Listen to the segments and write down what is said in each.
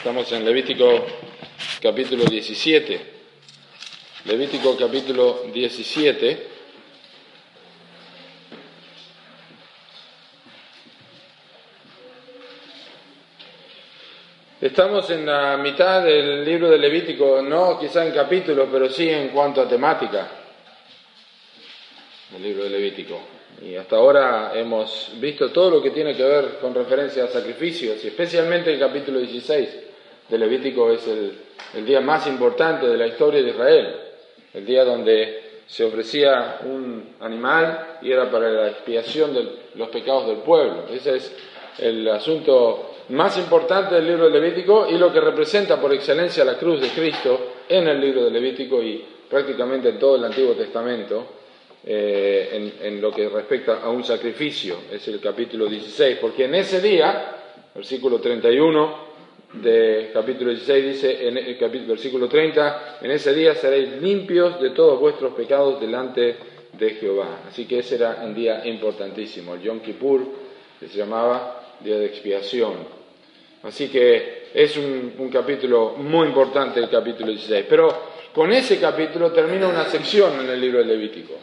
Estamos en Levítico capítulo 17. Levítico capítulo 17. Estamos en la mitad del libro de Levítico, no quizá en capítulos, pero sí en cuanto a temática del libro de Levítico. Y hasta ahora hemos visto todo lo que tiene que ver con referencia a sacrificios, y especialmente el capítulo 16 de Levítico es el, el día más importante de la historia de Israel, el día donde se ofrecía un animal y era para la expiación de los pecados del pueblo. Ese es el asunto más importante del libro de Levítico y lo que representa por excelencia la cruz de Cristo en el libro de Levítico y prácticamente en todo el Antiguo Testamento eh, en, en, lo que respecta a un sacrificio. Es el capítulo 16, porque en ese día, versículo 31 de capítulo 16 dice, en el capítulo, versículo 30, en ese día seréis limpios de todos vuestros pecados delante de Jehová. Así que ese era un día importantísimo, el Yom Kippur, que se llamaba día de expiación. Así que es un, capítulo muy importante el capítulo 16. Pero con ese capítulo termina una sección en el libro de Levítico.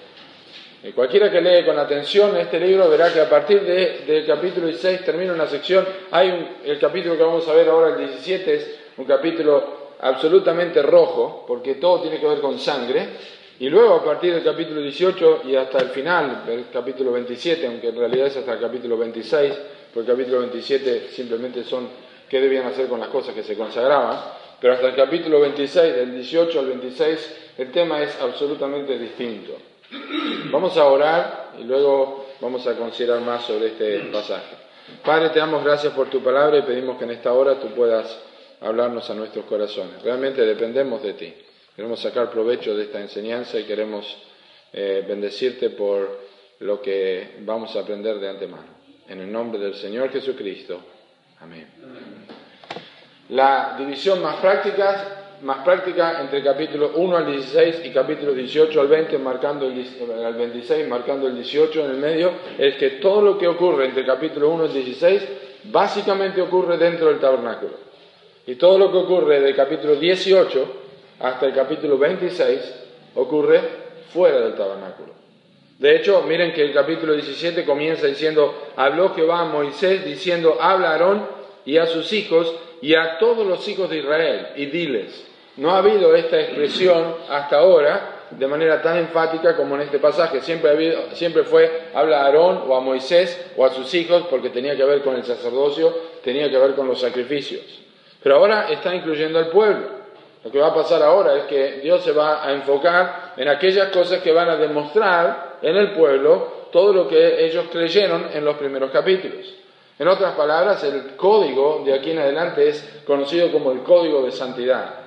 Y cualquiera que lee con atención este libro verá que a partir de, del capítulo 16 termina una sección. Hay un, el capítulo que vamos a ver ahora, el 17, es un capítulo absolutamente rojo, porque todo tiene que ver con sangre. Y luego a partir del capítulo 18 y hasta el final, del capítulo 27, aunque en realidad es hasta el capítulo 26, porque el capítulo 27 simplemente son qué debían hacer con las cosas que se consagraban, pero hasta el capítulo 26, del 18 al 26, el tema es absolutamente distinto. Vamos a orar y luego vamos a considerar más sobre este pasaje. Padre, te damos gracias por tu palabra y pedimos que en esta hora tú puedas hablarnos a nuestros corazones. Realmente dependemos de ti. Queremos sacar provecho de esta enseñanza y queremos eh, bendecirte por lo que vamos a aprender de antemano. En el nombre del Señor Jesucristo. Amén. La división más práctica, más práctica entre capítulo 1 al 16 y capítulo 18 al 20, marcando el, al 26, marcando el 18 en el medio, es que todo lo que ocurre entre capítulo 1 y 16 básicamente ocurre dentro del tabernáculo. Y todo lo que ocurre del capítulo 18 hasta el capítulo 26 ocurre fuera del tabernáculo. De hecho, miren que el capítulo 17 comienza diciendo, habló Jehová a Moisés diciendo, habla a Aarón y a sus hijos y a todos los hijos de Israel y diles. No ha habido esta expresión hasta ahora de manera tan enfática como en este pasaje. Siempre, ha habido, siempre fue, habla a Aarón o a Moisés o a sus hijos porque tenía que ver con el sacerdocio, tenía que ver con los sacrificios. Pero ahora está incluyendo al pueblo. Lo que va a pasar ahora es que Dios se va a enfocar en aquellas cosas que van a demostrar en el pueblo todo lo que ellos creyeron en los primeros capítulos. En otras palabras, el código de aquí en adelante es conocido como el código de santidad.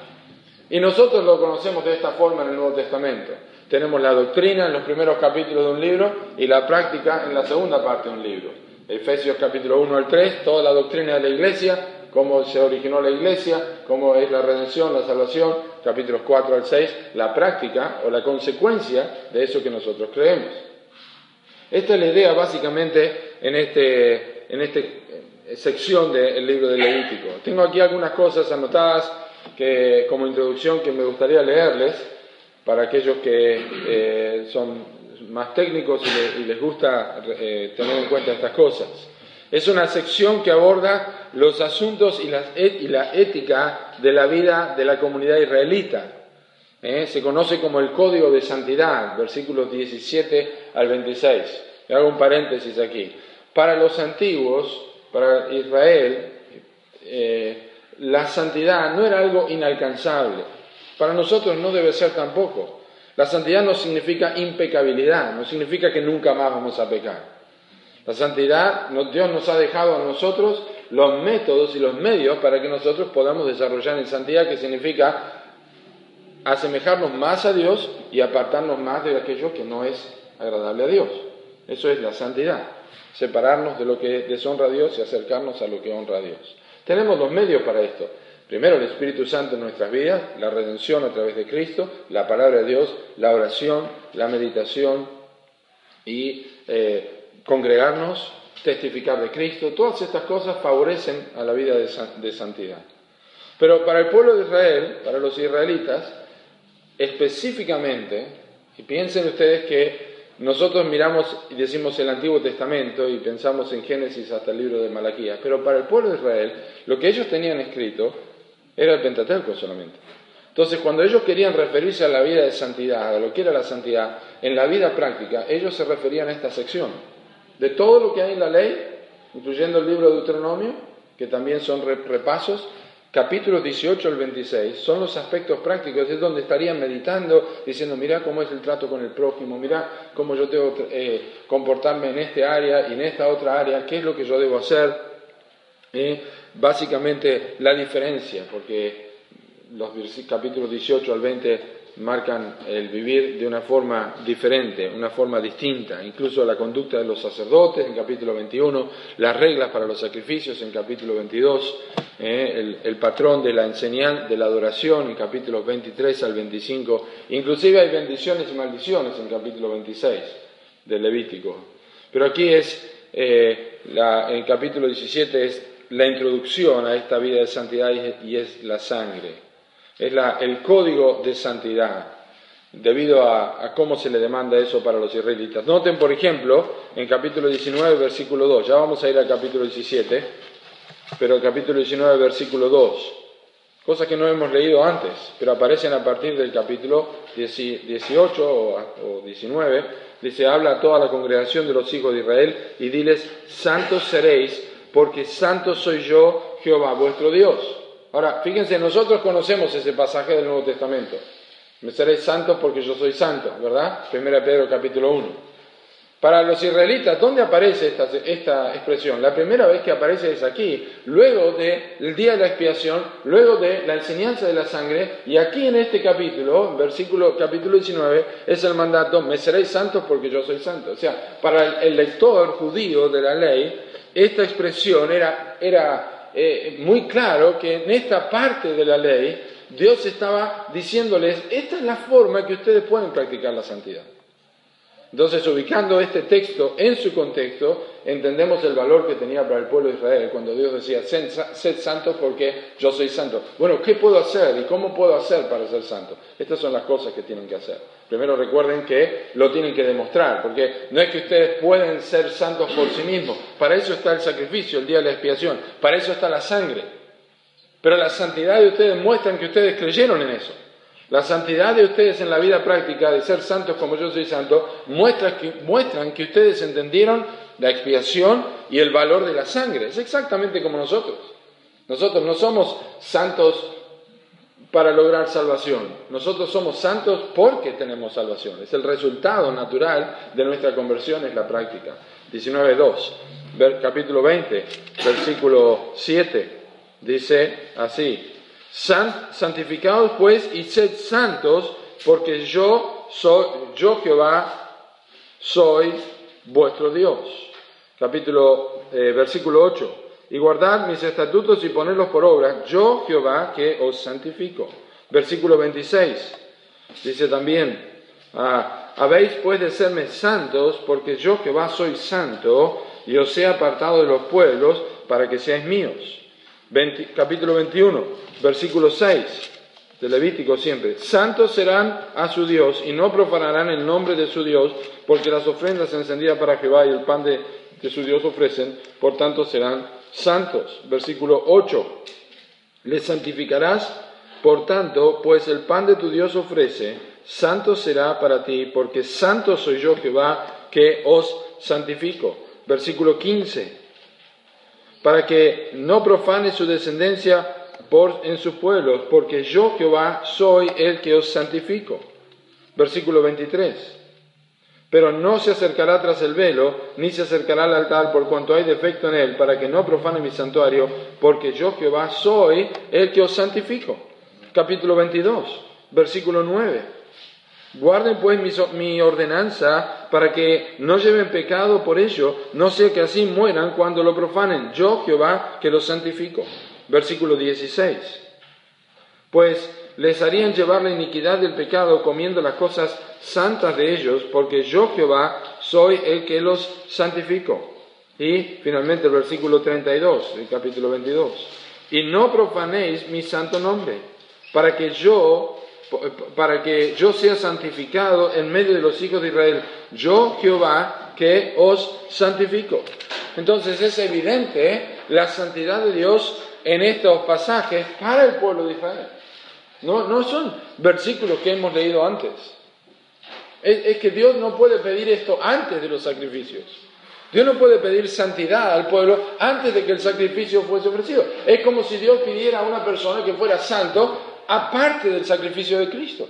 Y nosotros lo conocemos de esta forma en el Nuevo Testamento. Tenemos la doctrina en los primeros capítulos de un libro y la práctica en la segunda parte de un libro. Efesios capítulo 1 al 3, toda la doctrina de la iglesia, cómo se originó la iglesia, cómo es la redención, la salvación, capítulos 4 al 6, la práctica o la consecuencia de eso que nosotros creemos. Esta es la idea básicamente en, este, en esta sección del libro de Levítico. Tengo aquí algunas cosas anotadas que, como introducción que me gustaría leerles para aquellos que eh, son más técnicos y, le, y les gusta eh, tener en cuenta estas cosas. Es una sección que aborda los asuntos y, las, y la ética de la vida de la comunidad israelita. ¿Eh? Se conoce como el Código de Santidad, versículos 17 al 26. Le hago un paréntesis aquí. Para los antiguos, para Israel, eh, la santidad no era algo inalcanzable. Para nosotros no debe ser tampoco. La santidad no significa impecabilidad, no significa que nunca más vamos a pecar. La santidad, Dios nos ha dejado a nosotros los métodos y los medios para que nosotros podamos desarrollar en santidad, que significa asemejarnos más a Dios y apartarnos más de aquello que no es agradable a Dios. Eso es la santidad, separarnos de lo que deshonra a Dios y acercarnos a lo que honra a Dios. Tenemos los medios para esto. Primero el Espíritu Santo en nuestras vidas, la redención a través de Cristo, la palabra de Dios, la oración, la meditación y eh, congregarnos, testificar de Cristo. Todas estas cosas favorecen a la vida de santidad. Pero para el pueblo de Israel, para los israelitas, específicamente, y piensen ustedes que nosotros miramos y decimos el Antiguo Testamento y pensamos en Génesis hasta el libro de Malaquías, pero para el pueblo de Israel lo que ellos tenían escrito era el Pentateuco solamente. Entonces, cuando ellos querían referirse a la vida de santidad, a lo que era la santidad, en la vida práctica, ellos se referían a esta sección. De todo lo que hay en la ley, incluyendo el libro de Deuteronomio, que también son repasos, capítulos 18 al 26 son los aspectos prácticos, es donde estarían meditando, diciendo, mira cómo es el trato con el prójimo, mira cómo yo que eh, comportarme en este área y en esta otra área, qué es lo que yo debo hacer. Eh, básicamente la diferencia, porque los capítulos 18 al 20 marcan el vivir de una forma diferente, una forma distinta, incluso la conducta de los sacerdotes en capítulo 21, las reglas para los sacrificios en capítulo 22, eh, el, patrón de la enseñanza, de la adoración en capítulos 23 al 25, inclusive hay bendiciones y maldiciones en capítulo 26 del Levítico. Pero aquí es, eh, en capítulo 17 es la introducción a esta vida de santidad y es la sangre es el código de santidad, debido a, cómo se le demanda eso para los israelitas. Noten, por ejemplo, en capítulo 19, versículo 2, ya vamos a ir al capítulo 17, pero el capítulo 19, versículo 2, cosas que no hemos leído antes, pero aparecen a partir del capítulo 18 o 19, dice, habla a toda la congregación de los hijos de Israel y diles, santos seréis, porque santo soy yo, Jehová vuestro Dios. Ahora, fíjense, nosotros conocemos ese pasaje del Nuevo Testamento. Me seréis santos porque yo soy santo, ¿verdad? 1 Pedro capítulo 1. Para los israelitas, ¿dónde aparece esta, expresión? La primera vez que aparece es aquí, luego del día de la expiación, luego de la enseñanza de la sangre, y aquí en este capítulo, versículo capítulo 19, es el mandato, me seréis santos porque yo soy santo. O sea, para el lector judío de la ley, esta expresión era, era eh, muy claro que en esta parte de la ley Dios estaba diciéndoles, esta es la forma que ustedes pueden practicar la santidad. Entonces, ubicando este texto en su contexto, entendemos el valor que tenía para el pueblo de Israel cuando Dios decía, sed santos porque yo soy santo. Bueno, ¿qué puedo hacer y cómo puedo hacer para ser santo? Estas son las cosas que tienen que hacer. Primero recuerden que lo tienen que demostrar, porque no es que ustedes pueden ser santos por sí mismos. Para eso está el sacrificio, el día de la expiación. Para eso está la sangre. Pero la santidad de ustedes muestran que ustedes creyeron en eso. La santidad de ustedes en la vida práctica, de ser santos como yo soy santo, muestra que, muestran que ustedes entendieron la expiación y el valor de la sangre. Es exactamente como nosotros. Nosotros no somos santos para lograr salvación. Nosotros somos santos porque tenemos salvación. Es el resultado natural de nuestra conversión, es la práctica. 19.2, capítulo 20, versículo 7, dice así, santificados pues y sed santos, porque yo soy, yo Jehová, soy vuestro Dios. Capítulo, eh, versículo 8. Y guardad mis estatutos y ponedlos por obra, yo Jehová que os santifico. Versículo 26. Dice también, ah, habéis pues de serme santos, porque yo Jehová soy santo, y os he apartado de los pueblos para que seáis míos capítulo 21, versículo 6 de Levítico siempre. Santos serán a su Dios y no profanarán el nombre de su Dios, porque las ofrendas encendidas para Jehová y el pan de, de su Dios ofrecen, por tanto serán santos. Versículo 8. Les santificarás, por tanto, pues el pan de tu Dios ofrece, santo será para ti, porque santo soy yo Jehová, que os santifico. Versículo 15 para que no profane su descendencia por, en sus pueblos, porque yo Jehová soy el que os santifico. Versículo 23. Pero no se acercará tras el velo, ni se acercará al altar por cuanto hay defecto en él, para que no profane mi santuario, porque yo Jehová soy el que os santifico. Capítulo 22, versículo 9. Guarden pues mi, mi, ordenanza para que no lleven pecado por ello, no sea que así mueran cuando lo profanen. Yo Jehová que los santifico. Versículo 16. Pues les harían llevar la iniquidad del pecado comiendo las cosas santas de ellos, porque yo Jehová soy el que los santifico. Y finalmente el versículo 32 del capítulo 22. Y no profanéis mi santo nombre, para que yo para que yo sea santificado en medio de los hijos de Israel. Yo Jehová que os santifico. Entonces es evidente la santidad de Dios en estos pasajes para el pueblo de Israel. No, no son versículos que hemos leído antes. Es, que Dios no puede pedir esto antes de los sacrificios. Dios no puede pedir santidad al pueblo antes de que el sacrificio fuese ofrecido. Es como si Dios pidiera a una persona que fuera santo aparte del sacrificio de Cristo.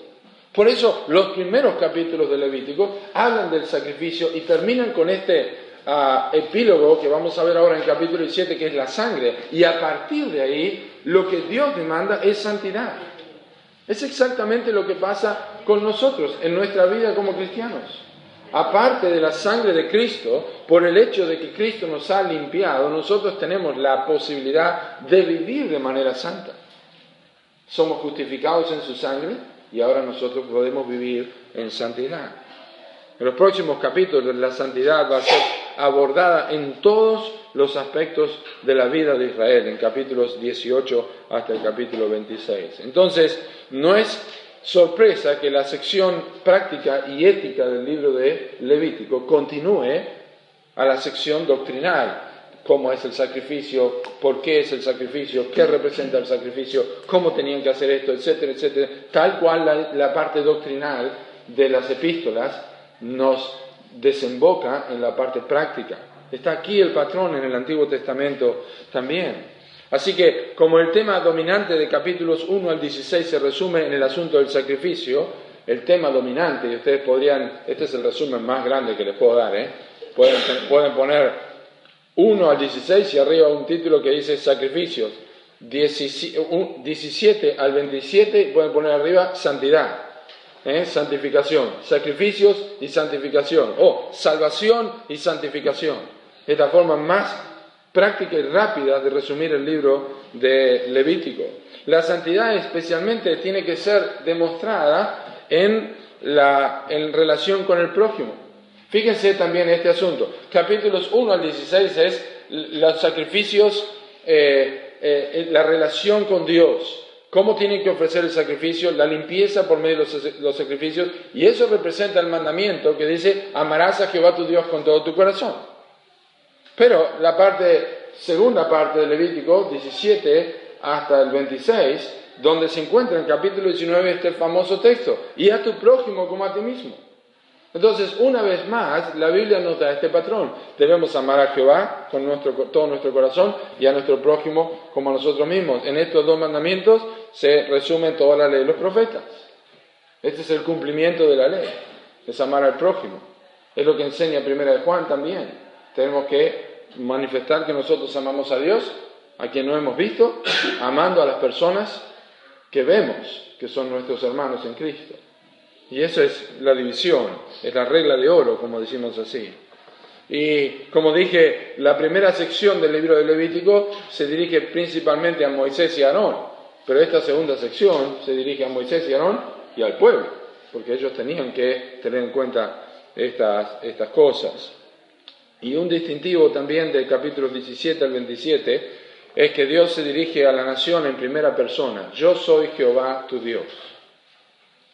Por eso los primeros capítulos del Levítico hablan del sacrificio y terminan con este ah, epílogo que vamos a ver ahora en capítulo 17, que es la sangre. Y a partir de ahí, lo que Dios demanda es santidad. Es exactamente lo que pasa con nosotros en nuestra vida como cristianos. Aparte de la sangre de Cristo, por el hecho de que Cristo nos ha limpiado, nosotros tenemos la posibilidad de vivir de manera santa. Somos justificados en su sangre y ahora nosotros podemos vivir en santidad. En los próximos capítulos la santidad va a ser abordada en todos los aspectos de la vida de Israel, en capítulos 18 hasta el capítulo 26. Entonces, no es sorpresa que la sección práctica y ética del libro de Levítico continúe a la sección doctrinal, cómo es el sacrificio, por qué es el sacrificio, qué representa el sacrificio, cómo tenían que hacer esto, etcétera, etcétera, tal cual la, la parte doctrinal de las epístolas nos desemboca en la parte práctica. Está aquí el patrón en el Antiguo Testamento también. Así que como el tema dominante de capítulos 1 al 16 se resume en el asunto del sacrificio, el tema dominante, y ustedes podrían, este es el resumen más grande que les puedo dar, ¿eh? pueden, poner 1 al 16 y arriba un título que dice sacrificios, 17 al 27 pueden poner arriba santidad. ¿Eh? santificación, sacrificios y santificación, o salvación y santificación. Es la forma más práctica y rápida de resumir el libro de Levítico. La santidad especialmente tiene que ser demostrada en, la, en relación con el prójimo. Fíjense también este asunto. Capítulos 1 al 16 es los sacrificios, eh, eh, la relación con Dios cómo tienen que ofrecer el sacrificio, la limpieza por medio de los, sacrificios, y eso representa el mandamiento que dice, amarás a Jehová tu Dios con todo tu corazón. Pero la parte, segunda parte de Levítico 17 hasta el 26, donde se encuentra en capítulo 19 este famoso texto, y a tu prójimo como a ti mismo. Entonces, una vez más, la Biblia nos da este patrón. Debemos amar a Jehová con todo nuestro corazón y a nuestro prójimo como a nosotros mismos. En estos dos mandamientos se resume toda la ley de los profetas. Este es el cumplimiento de la ley, es amar al prójimo. Es lo que enseña Primera de Juan también. Tenemos que manifestar que nosotros amamos a Dios, a quien no hemos visto, amando a las personas que vemos, que son nuestros hermanos en Cristo. Y eso es la división, es la regla de oro, como decimos así. Y como dije, la primera sección del libro de Levítico se dirige principalmente a Moisés y Aarón, pero esta segunda sección se dirige a Moisés y Aarón y al pueblo, porque ellos tenían que tener en cuenta estas, estas cosas. Y un distintivo también del capítulo 17 al 27 es que Dios se dirige a la nación en primera persona. Yo soy Jehová tu Dios.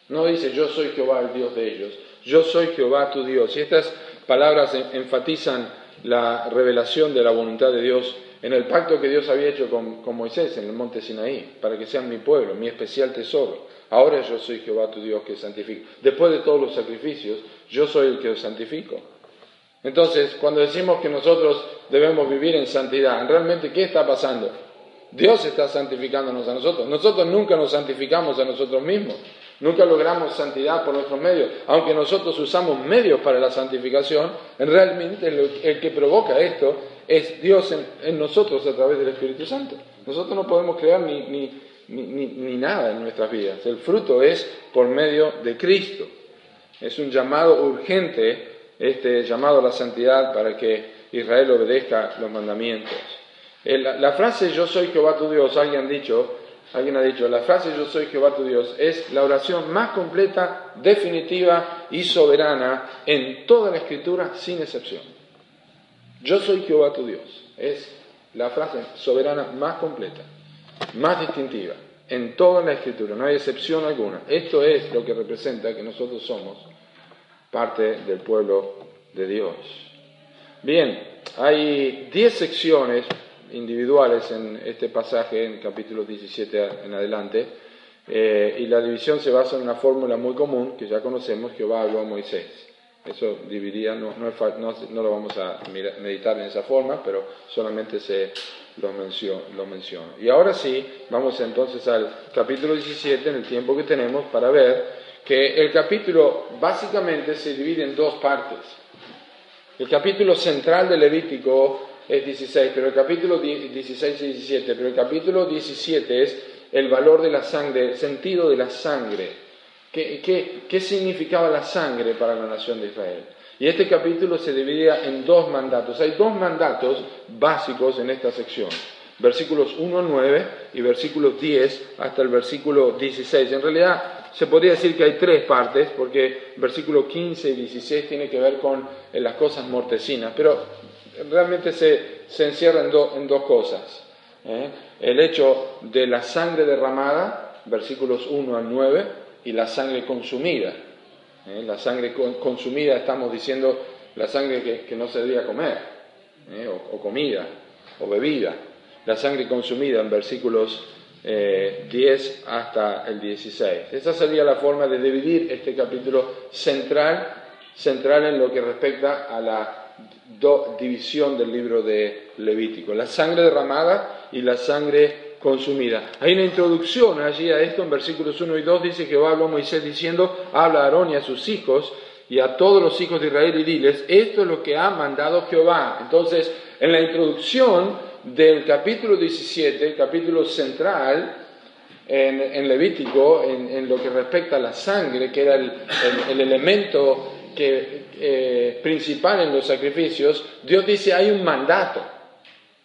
No dice yo soy Jehová el Dios de ellos, yo soy Jehová tu Dios. Y estas palabras enfatizan la revelación de la voluntad de Dios en el pacto que Dios había hecho con, Moisés en el monte Sinaí, para que sean mi pueblo, mi especial tesoro. Ahora yo soy Jehová tu Dios que santifico. Después de todos los sacrificios, yo soy el que os santifico. Entonces, cuando decimos que nosotros debemos vivir en santidad, ¿realmente qué está pasando? Dios está santificándonos a nosotros. Nosotros nunca nos santificamos a nosotros mismos. Nunca logramos santidad por nuestros medios, aunque nosotros usamos medios para la santificación, realmente el que provoca esto es Dios en, nosotros a través del Espíritu Santo. Nosotros no podemos crear ni, ni, ni, nada en nuestras vidas. El fruto es por medio de Cristo. Es un llamado urgente, este llamado a la santidad para que Israel obedezca los mandamientos. La, frase yo soy Jehová tu Dios, alguien ha dicho, alguien ha dicho, la frase yo soy Jehová tu Dios es la oración más completa, definitiva y soberana en toda la escritura sin excepción. Yo soy Jehová tu Dios. Es la frase soberana más completa, más distintiva en toda la escritura, no hay excepción alguna. Esto es lo que representa que nosotros somos parte del pueblo de Dios. Bien, hay 10 secciones individuales en este pasaje, en el capítulo 17 en adelante, eh, y la división se basa en una fórmula muy común que ya conocemos, Jehová habló a Moisés. Eso dividiría, no, no, lo vamos a meditar en esa forma, pero solamente se lo menciono, lo menciono. Y ahora sí, vamos entonces al capítulo 17 en el tiempo que tenemos para ver que el capítulo básicamente se divide en dos partes. El capítulo central de Levítico es 16, pero el capítulo 16 y 17, pero el capítulo 17 es el valor de la sangre, el sentido de la sangre ¿Qué, significaba la sangre para la nación de Israel? Y este capítulo se dividía en dos mandatos. Hay dos mandatos básicos en esta sección. Versículos 1 9 y versículos 10 hasta el versículo 16. En realidad se podría decir que hay tres partes, porque versículos 15 y 16 tiene que ver con eh, las cosas mortecinas, pero realmente se, encierra en, en, dos cosas. ¿eh? El hecho de la sangre derramada, versículos 1 al 9, y la sangre consumida. ¿eh? La sangre consumida, estamos diciendo la sangre que, no se debía comer, ¿eh? o, comida, o bebida. La sangre consumida en versículos 10 eh, hasta el 16. Esa sería la forma de dividir este capítulo central, central en lo que respecta a la división del libro de Levítico. La sangre derramada y la sangre consumida. Hay una introducción allí a esto en versículos 1 y 2, dice Jehová habló a Moisés diciendo, habla a Aarón y a sus hijos y a todos los hijos de Israel y diles, esto es lo que ha mandado Jehová. Entonces, en la introducción del capítulo 17, capítulo central, en, Levítico, en, lo que respecta a la sangre, que era el, elemento que, eh, principal en los sacrificios, Dios dice, hay un mandato.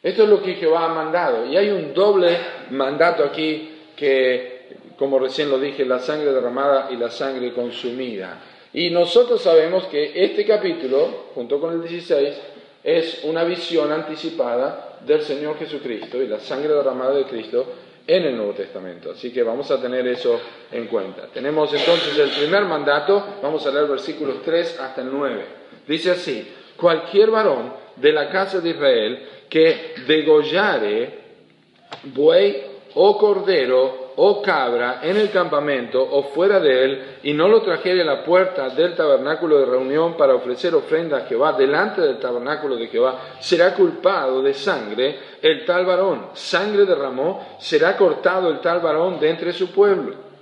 Esto es lo que Jehová ha mandado. Y hay un doble mandato aquí que, como recién lo dije, la sangre derramada y la sangre consumida. Y nosotros sabemos que este capítulo, junto con el 16, es una visión anticipada del Señor Jesucristo y la sangre derramada de Cristo en el Nuevo Testamento. Así que vamos a tener eso en cuenta. Tenemos entonces el primer mandato, vamos a leer versículos 3 hasta el 9. Dice así, cualquier varón de la casa de Israel que degollare buey o cordero o cabra en el campamento o fuera de él y no lo trajere a la puerta del tabernáculo de reunión para ofrecer ofrenda a Jehová delante del tabernáculo de Jehová, será culpado de sangre el tal varón. Sangre derramó, será cortado el tal varón de entre su pueblo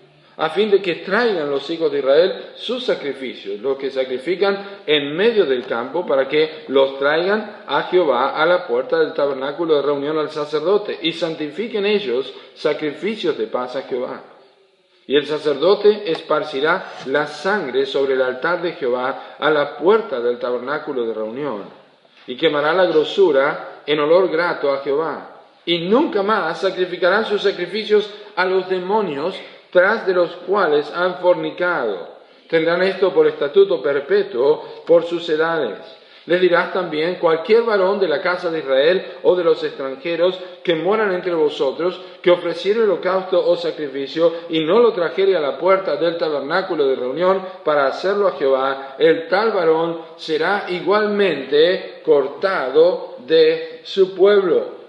a fin de que traigan los hijos de Israel sus sacrificios, los que sacrifican en medio del campo, para que los traigan a Jehová a la puerta del tabernáculo de reunión al sacerdote, y santifiquen ellos sacrificios de paz a Jehová. Y el sacerdote esparcirá la sangre sobre el altar de Jehová a la puerta del tabernáculo de reunión, y quemará la grosura en olor grato a Jehová. Y nunca más sacrificarán sus sacrificios a los demonios tras de los cuales han fornicado. Tendrán esto por estatuto perpetuo por sus edades. Les dirás también cualquier varón de la casa de Israel o de los extranjeros que moran entre vosotros, que ofreciere holocausto o sacrificio y no lo trajere a la puerta del tabernáculo de reunión para hacerlo a Jehová, el tal varón será igualmente cortado de su pueblo.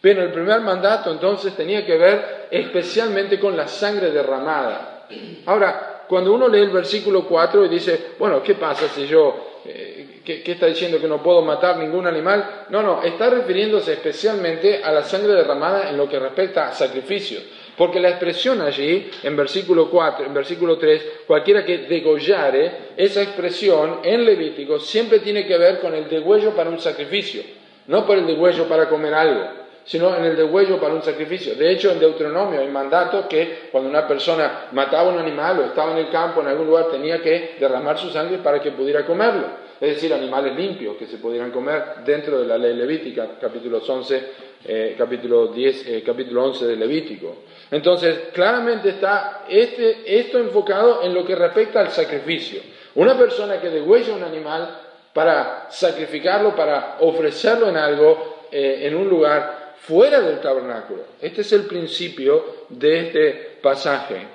Pero el primer mandato entonces tenía que ver especialmente con la sangre derramada. Ahora, cuando uno lee el versículo 4 y dice, bueno, ¿qué pasa si yo, eh, ¿qué, está diciendo que no puedo matar ningún animal? No, no, está refiriéndose especialmente a la sangre derramada en lo que respecta a sacrificios. Porque la expresión allí, en versículo 4, en versículo 3, cualquiera que degollare, esa expresión en Levítico siempre tiene que ver con el degüello para un sacrificio, no por el degüello para comer algo, sino en el degüello para un sacrificio. De hecho, en Deuteronomio hay mandato que cuando una persona mataba un animal o estaba en el campo, en algún lugar, tenía que derramar su sangre para que pudiera comerlo es decir, animales limpios que se pudieran comer dentro de la ley levítica, capítulo 11, eh, capítulo, 10, eh, capítulo 11 de Levítico. Entonces, claramente está este, esto enfocado en lo que respecta al sacrificio. Una persona que degüella un animal para sacrificarlo, para ofrecerlo en algo, eh, en un lugar fuera del tabernáculo. Este es el principio de este pasaje.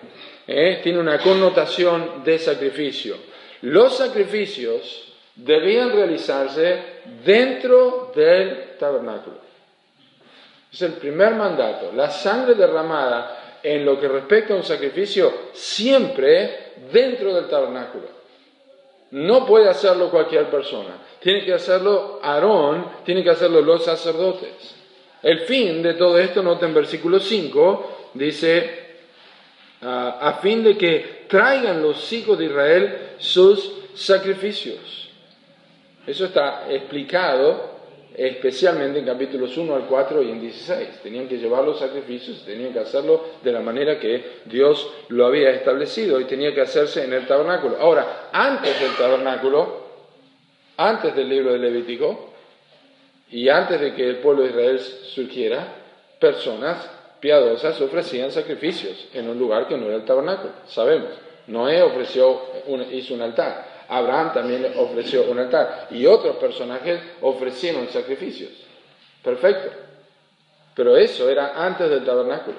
Tiene una connotación de sacrificio. Los sacrificios debían realizarse dentro del tabernáculo. Es el primer mandato. La sangre derramada en lo que respecta a un sacrificio siempre dentro del tabernáculo. No puede hacerlo cualquier persona. Tiene que hacerlo Aarón, tiene que hacerlo los sacerdotes. El fin de todo esto, nota en versículo 5, dice, ah, a fin de que traigan los hijos de Israel sus sacrificios. Eso está explicado especialmente en capítulos 1 al 4 y en 16. Tenían que llevar los sacrificios, tenían que hacerlo de la manera que Dios lo había establecido y tenía que hacerse en el tabernáculo. Ahora, antes del tabernáculo, antes del libro de Levítico y antes de que el pueblo de Israel surgiera, personas piadosas ofrecían sacrificios en un lugar que no era el tabernáculo. Sabemos, Noé ofreció hizo un altar. Abraham también ofreció un altar y otros personajes ofrecieron sacrificios. Perfecto. Pero eso era antes del tabernáculo.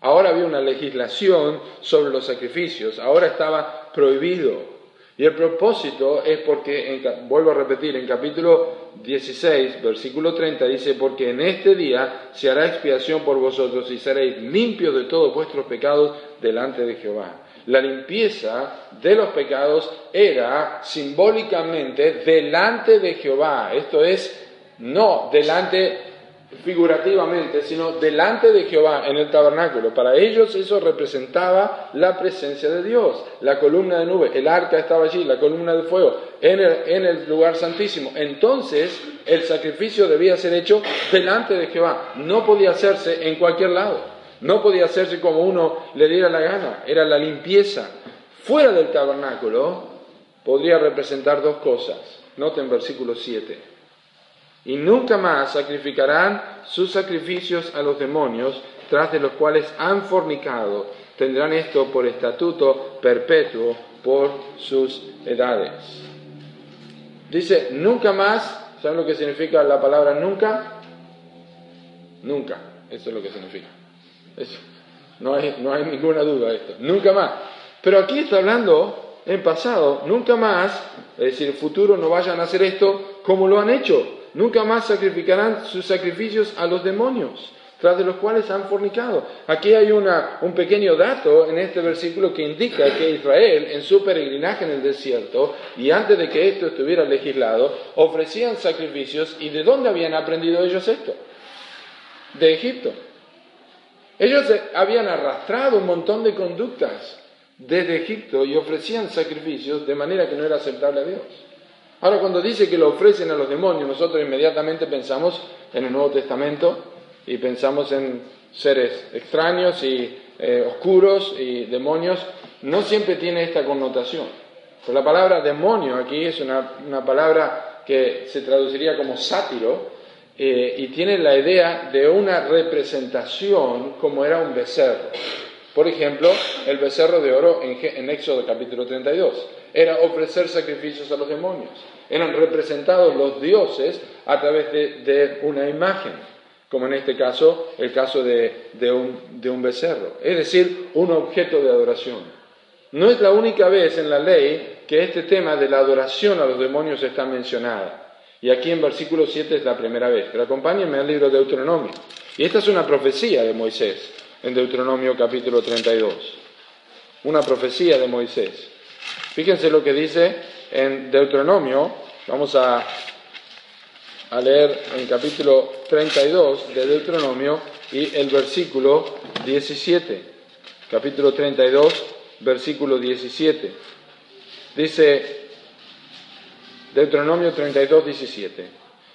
Ahora había una legislación sobre los sacrificios, ahora estaba prohibido. Y el propósito es porque, vuelvo a repetir, en capítulo 16, versículo 30 dice, porque en este día se hará expiación por vosotros y seréis limpios de todos vuestros pecados delante de Jehová. La limpieza de los pecados era simbólicamente delante de Jehová. Esto es, no delante figurativamente, sino delante de Jehová en el tabernáculo. Para ellos eso representaba la presencia de Dios, la columna de nube, el arca estaba allí, la columna de fuego, en el, en el lugar santísimo. Entonces el sacrificio debía ser hecho delante de Jehová, no podía hacerse en cualquier lado. No podía hacerse como uno le diera la gana, era la limpieza. Fuera del tabernáculo podría representar dos cosas. Noten versículo 7. Y nunca más sacrificarán sus sacrificios a los demonios, tras de los cuales han fornicado. Tendrán esto por estatuto perpetuo por sus edades. Dice, nunca más, ¿saben lo que significa la palabra nunca? Nunca, eso es lo que significa no, hay, no hay ninguna duda de esto. Nunca más. Pero aquí está hablando en pasado, nunca más, es decir, futuro no vayan a hacer esto como lo han hecho. Nunca más sacrificarán sus sacrificios a los demonios, tras de los cuales han fornicado. Aquí hay una, un pequeño dato en este versículo que indica que Israel, en su peregrinaje en el desierto, y antes de que esto estuviera legislado, ofrecían sacrificios. ¿Y de dónde habían aprendido ellos esto? De Egipto. Ellos habían arrastrado un montón de conductas desde Egipto y ofrecían sacrificios de manera que no era aceptable a Dios. Ahora, cuando dice que lo ofrecen a los demonios, nosotros inmediatamente pensamos en el Nuevo Testamento y pensamos en seres extraños y eh, oscuros y demonios. No siempre tiene esta connotación. Pero la palabra demonio aquí es una palabra que se traduciría como sátiro, eh, y tiene la idea de una representación como era un becerro. Por ejemplo, el becerro de oro en, Éxodo capítulo 32 era ofrecer sacrificios a los demonios. Eran representados los dioses a través de, una imagen, como en este caso el caso de, un, de un becerro, es decir, un objeto de adoración. No es la única vez en la ley que este tema de la adoración a los demonios está mencionada. Y aquí en versículo 7 es la primera vez. Pero acompáñenme al libro de Deuteronomio. Y esta es una profecía de Moisés en Deuteronomio capítulo 32. Una profecía de Moisés. Fíjense lo que dice en Deuteronomio. Vamos a, a leer en capítulo 32 de Deuteronomio y el versículo 17. Capítulo 32, versículo 17. Dice Deuteronomio 32, 17.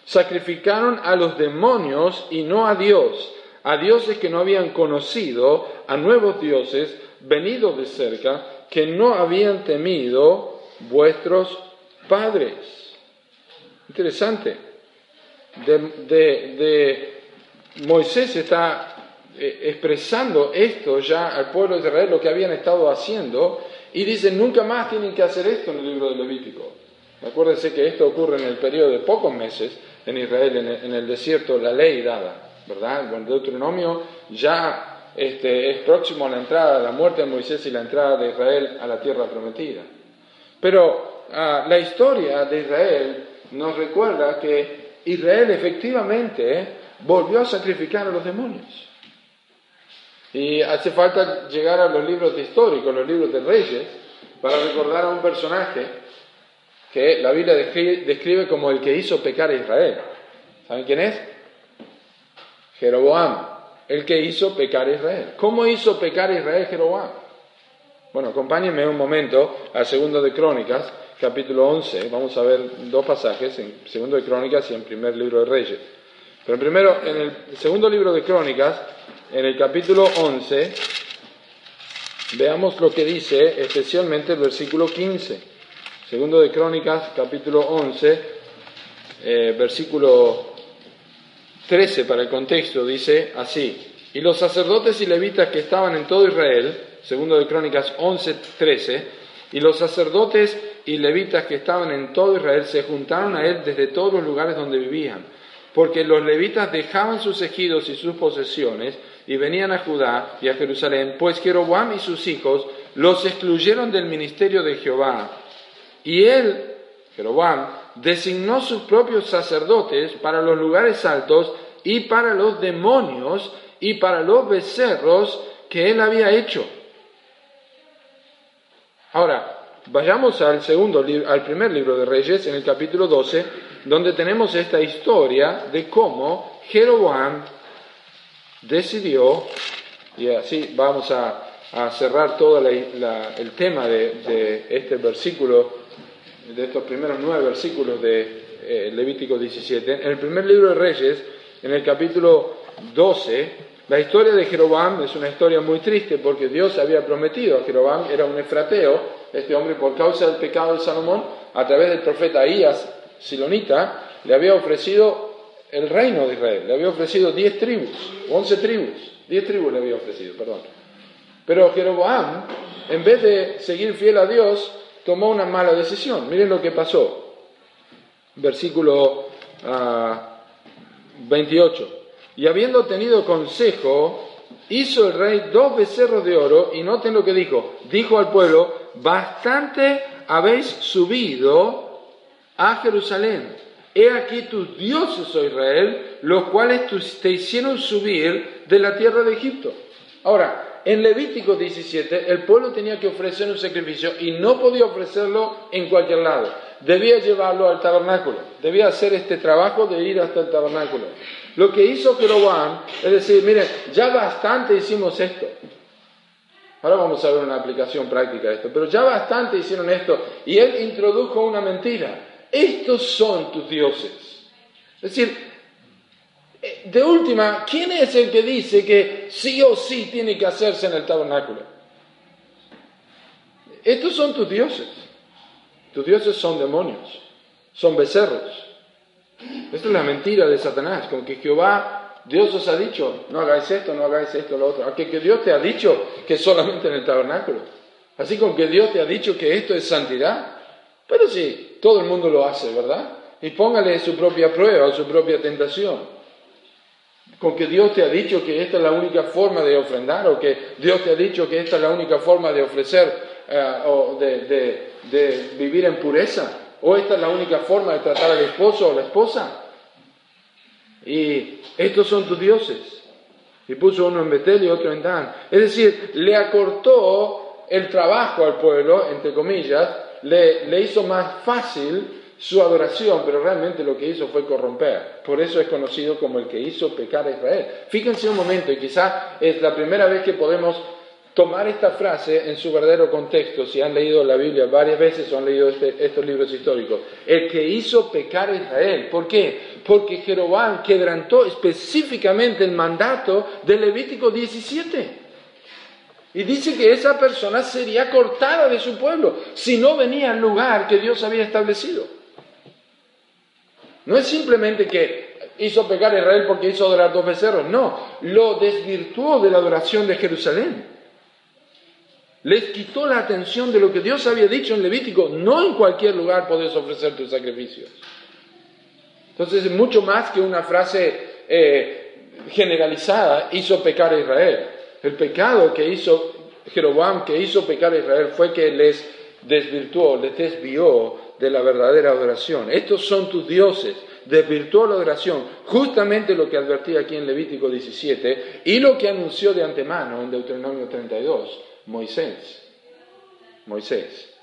Sacrificaron a los demonios y no a Dios, a dioses que no habían conocido, a nuevos dioses venidos de cerca, que no habían temido vuestros padres. Interesante. De, Moisés está eh, expresando esto ya al pueblo de Israel, lo que habían estado haciendo, y dice, nunca más tienen que hacer esto en el libro de Levítico. Acuérdense que esto ocurre en el periodo de pocos meses en Israel, en el, desierto, la ley dada, ¿verdad? El Deuteronomio ya este, es próximo a la entrada, la muerte de Moisés y la entrada de Israel a la tierra prometida. Pero ah, la historia de Israel nos recuerda que Israel efectivamente volvió a sacrificar a los demonios. Y hace falta llegar a los libros históricos, los libros de reyes, para recordar a un personaje que la Biblia describe, como el que hizo pecar a Israel. ¿Saben quién es? Jeroboam, el que hizo pecar a Israel. ¿Cómo hizo pecar a Israel Jeroboam? Bueno, acompáñenme un momento al segundo de Crónicas, capítulo 11. Vamos a ver dos pasajes, en segundo de Crónicas y en primer libro de Reyes. Pero primero, en el segundo libro de Crónicas, en el capítulo 11, veamos lo que dice especialmente el versículo 15. Segundo de Crónicas, capítulo 11, eh, versículo 13 para el contexto, dice así, y los sacerdotes y levitas que estaban en todo Israel, segundo de Crónicas 11, 13, y los sacerdotes y levitas que estaban en todo Israel se juntaron a él desde todos los lugares donde vivían, porque los levitas dejaban sus ejidos y sus posesiones y venían a Judá y a Jerusalén, pues Jeroboam y sus hijos los excluyeron del ministerio de Jehová y él, Jeroboam, designó sus propios sacerdotes para los lugares altos y para los demonios y para los becerros que él había hecho. Ahora, vayamos al segundo al primer libro de Reyes, en el capítulo 12, donde tenemos esta historia de cómo Jeroboam decidió, y así vamos a, cerrar todo el tema de este versículo de estos primeros nueve versículos de eh, Levítico 17, en el primer libro de Reyes, en el capítulo 12, la historia de Jeroboam es una historia muy triste porque Dios había prometido a Jeroboam, era un efrateo, este hombre por causa del pecado de Salomón, a través del profeta Ahías, Silonita, le había ofrecido el reino de Israel, le había ofrecido diez tribus, once tribus, diez tribus le había ofrecido, perdón. Pero Jeroboam, en vez de seguir fiel a Dios, tomó una mala decisión. Miren lo que pasó. Versículo 28. Ah, y habiendo tenido consejo, hizo el rey dos becerros de oro, y noten lo que dijo. Dijo al pueblo, bastante habéis subido a Jerusalén. He aquí tus dioses, oh Israel, los cuales te hicieron subir de la tierra de Egipto. Ahora, en Levítico 17 el pueblo tenía que ofrecer un sacrificio y no podía ofrecerlo en cualquier lado. Debía llevarlo al tabernáculo, debía hacer este trabajo de ir hasta el tabernáculo. Lo que hizo Jeroboam es decir, miren, ya bastante hicimos esto. Ahora vamos a ver una aplicación práctica de esto, pero ya bastante hicieron esto y él introdujo una mentira. Estos son tus dioses. Es decir, de última, ¿quién es el que dice que sí o sí tiene que hacerse en el tabernáculo? Estos son tus dioses. Tus dioses son demonios, son becerros. Esta es la mentira de Satanás, con que Jehová, Dios os ha dicho, no hagáis esto, no hagáis esto, lo otro. Aunque que Dios te ha dicho que solamente en el tabernáculo. Así con que Dios te ha dicho que esto es santidad. Pero sí, todo el mundo lo hace, ¿verdad? Y póngale su propia prueba, su propia tentación con que Dios te ha dicho que esta es la única forma de ofrendar o que Dios te ha dicho que esta es la única forma de ofrecer eh, o de, vivir en pureza o esta es la única forma de tratar al esposo o la esposa. Y estos son tus dioses. Y puso uno en Betel y otro en Dan. Es decir, le acortó el trabajo al pueblo, entre comillas, le hizo más fácil su adoración, pero realmente lo que hizo fue corromper. Por eso es conocido como el que hizo pecar a Israel. Fíjense un momento, y quizás es la primera vez que podemos tomar esta frase en su verdadero contexto, si han leído la Biblia varias veces o han leído este, estos libros históricos. El que hizo pecar a Israel. ¿Por qué? Porque Jeroboam quebrantó específicamente el mandato de Levítico 17. Y dice que esa persona sería cortada de su pueblo si no venía al lugar que Dios había establecido. No es simplemente que hizo pecar a Israel porque hizo adorar dos becerros, no, lo desvirtuó de la adoración de Jerusalén. Les quitó la atención de lo que Dios había dicho en Levítico, no en cualquier lugar podés ofrecer tus sacrificios. Entonces es mucho más que una frase eh, generalizada, hizo pecar a Israel. El pecado que hizo Jeroboam, que hizo pecar a Israel, fue que les desvirtuó, les desvió de la verdadera adoración. Estos son tus dioses. Desvirtuó la adoración, justamente lo que advertía aquí en Levítico 17 y lo que anunció de antemano en Deuteronomio 32, Moisés. Moisés.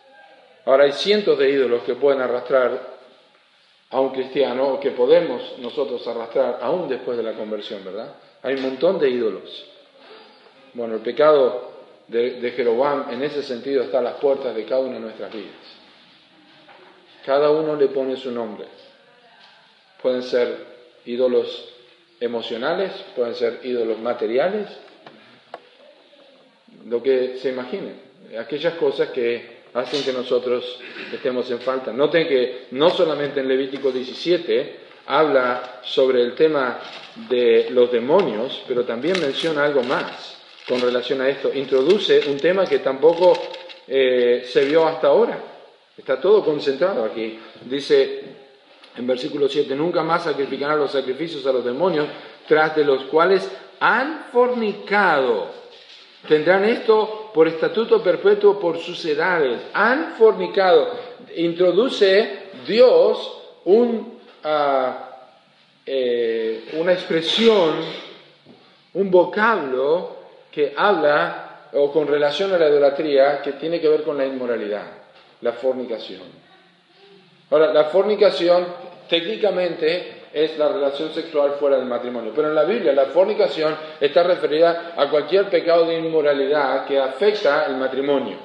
Ahora hay cientos de ídolos que pueden arrastrar a un cristiano o que podemos nosotros arrastrar aún después de la conversión, ¿verdad? Hay un montón de ídolos. Bueno, el pecado de, de Jeroboam en ese sentido está a las puertas de cada una de nuestras vidas. Cada uno le pone su nombre. Pueden ser ídolos emocionales, pueden ser ídolos materiales, lo que se imaginen, aquellas cosas que hacen que nosotros estemos en falta. Noten que no solamente en Levítico 17 habla sobre el tema de los demonios, pero también menciona algo más con relación a esto. Introduce un tema que tampoco eh, se vio hasta ahora. Está todo concentrado aquí. Dice en versículo 7, nunca más sacrificarán los sacrificios a los demonios, tras de los cuales han fornicado. Tendrán esto por estatuto perpetuo por sus edades. Han fornicado. Introduce Dios un, eh, una expresión, un vocablo que habla o con relación a la idolatría que tiene que ver con la inmoralidad la fornicación. Ahora, la fornicación técnicamente es la relación sexual fuera del matrimonio, pero en la Biblia la fornicación está referida a cualquier pecado de inmoralidad que afecta el matrimonio.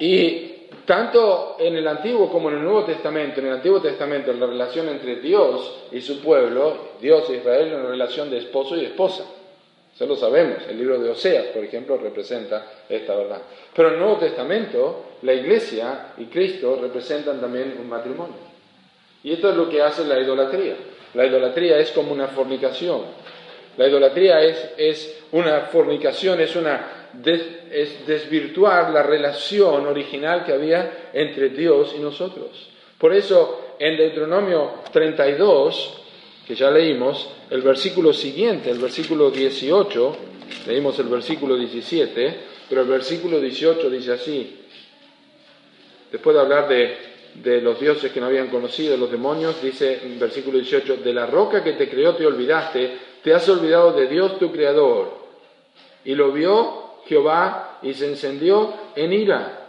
Y tanto en el Antiguo como en el Nuevo Testamento, en el Antiguo Testamento la relación entre Dios y su pueblo, Dios e Israel, es una relación de esposo y esposa. Eso lo sabemos, el libro de Oseas, por ejemplo, representa esta verdad. Pero en el Nuevo Testamento, la iglesia y Cristo representan también un matrimonio. Y esto es lo que hace la idolatría. La idolatría es como una fornicación. La idolatría es, es una fornicación, es, una es desvirtuar la relación original que había entre Dios y nosotros. Por eso, en Deuteronomio 32, que ya leímos, el versículo siguiente, el versículo 18, leímos el versículo 17, pero el versículo 18 dice así, después de hablar de, de los dioses que no habían conocido, los demonios, dice en versículo 18, de la roca que te creó te olvidaste, te has olvidado de Dios tu creador. Y lo vio Jehová y se encendió en ira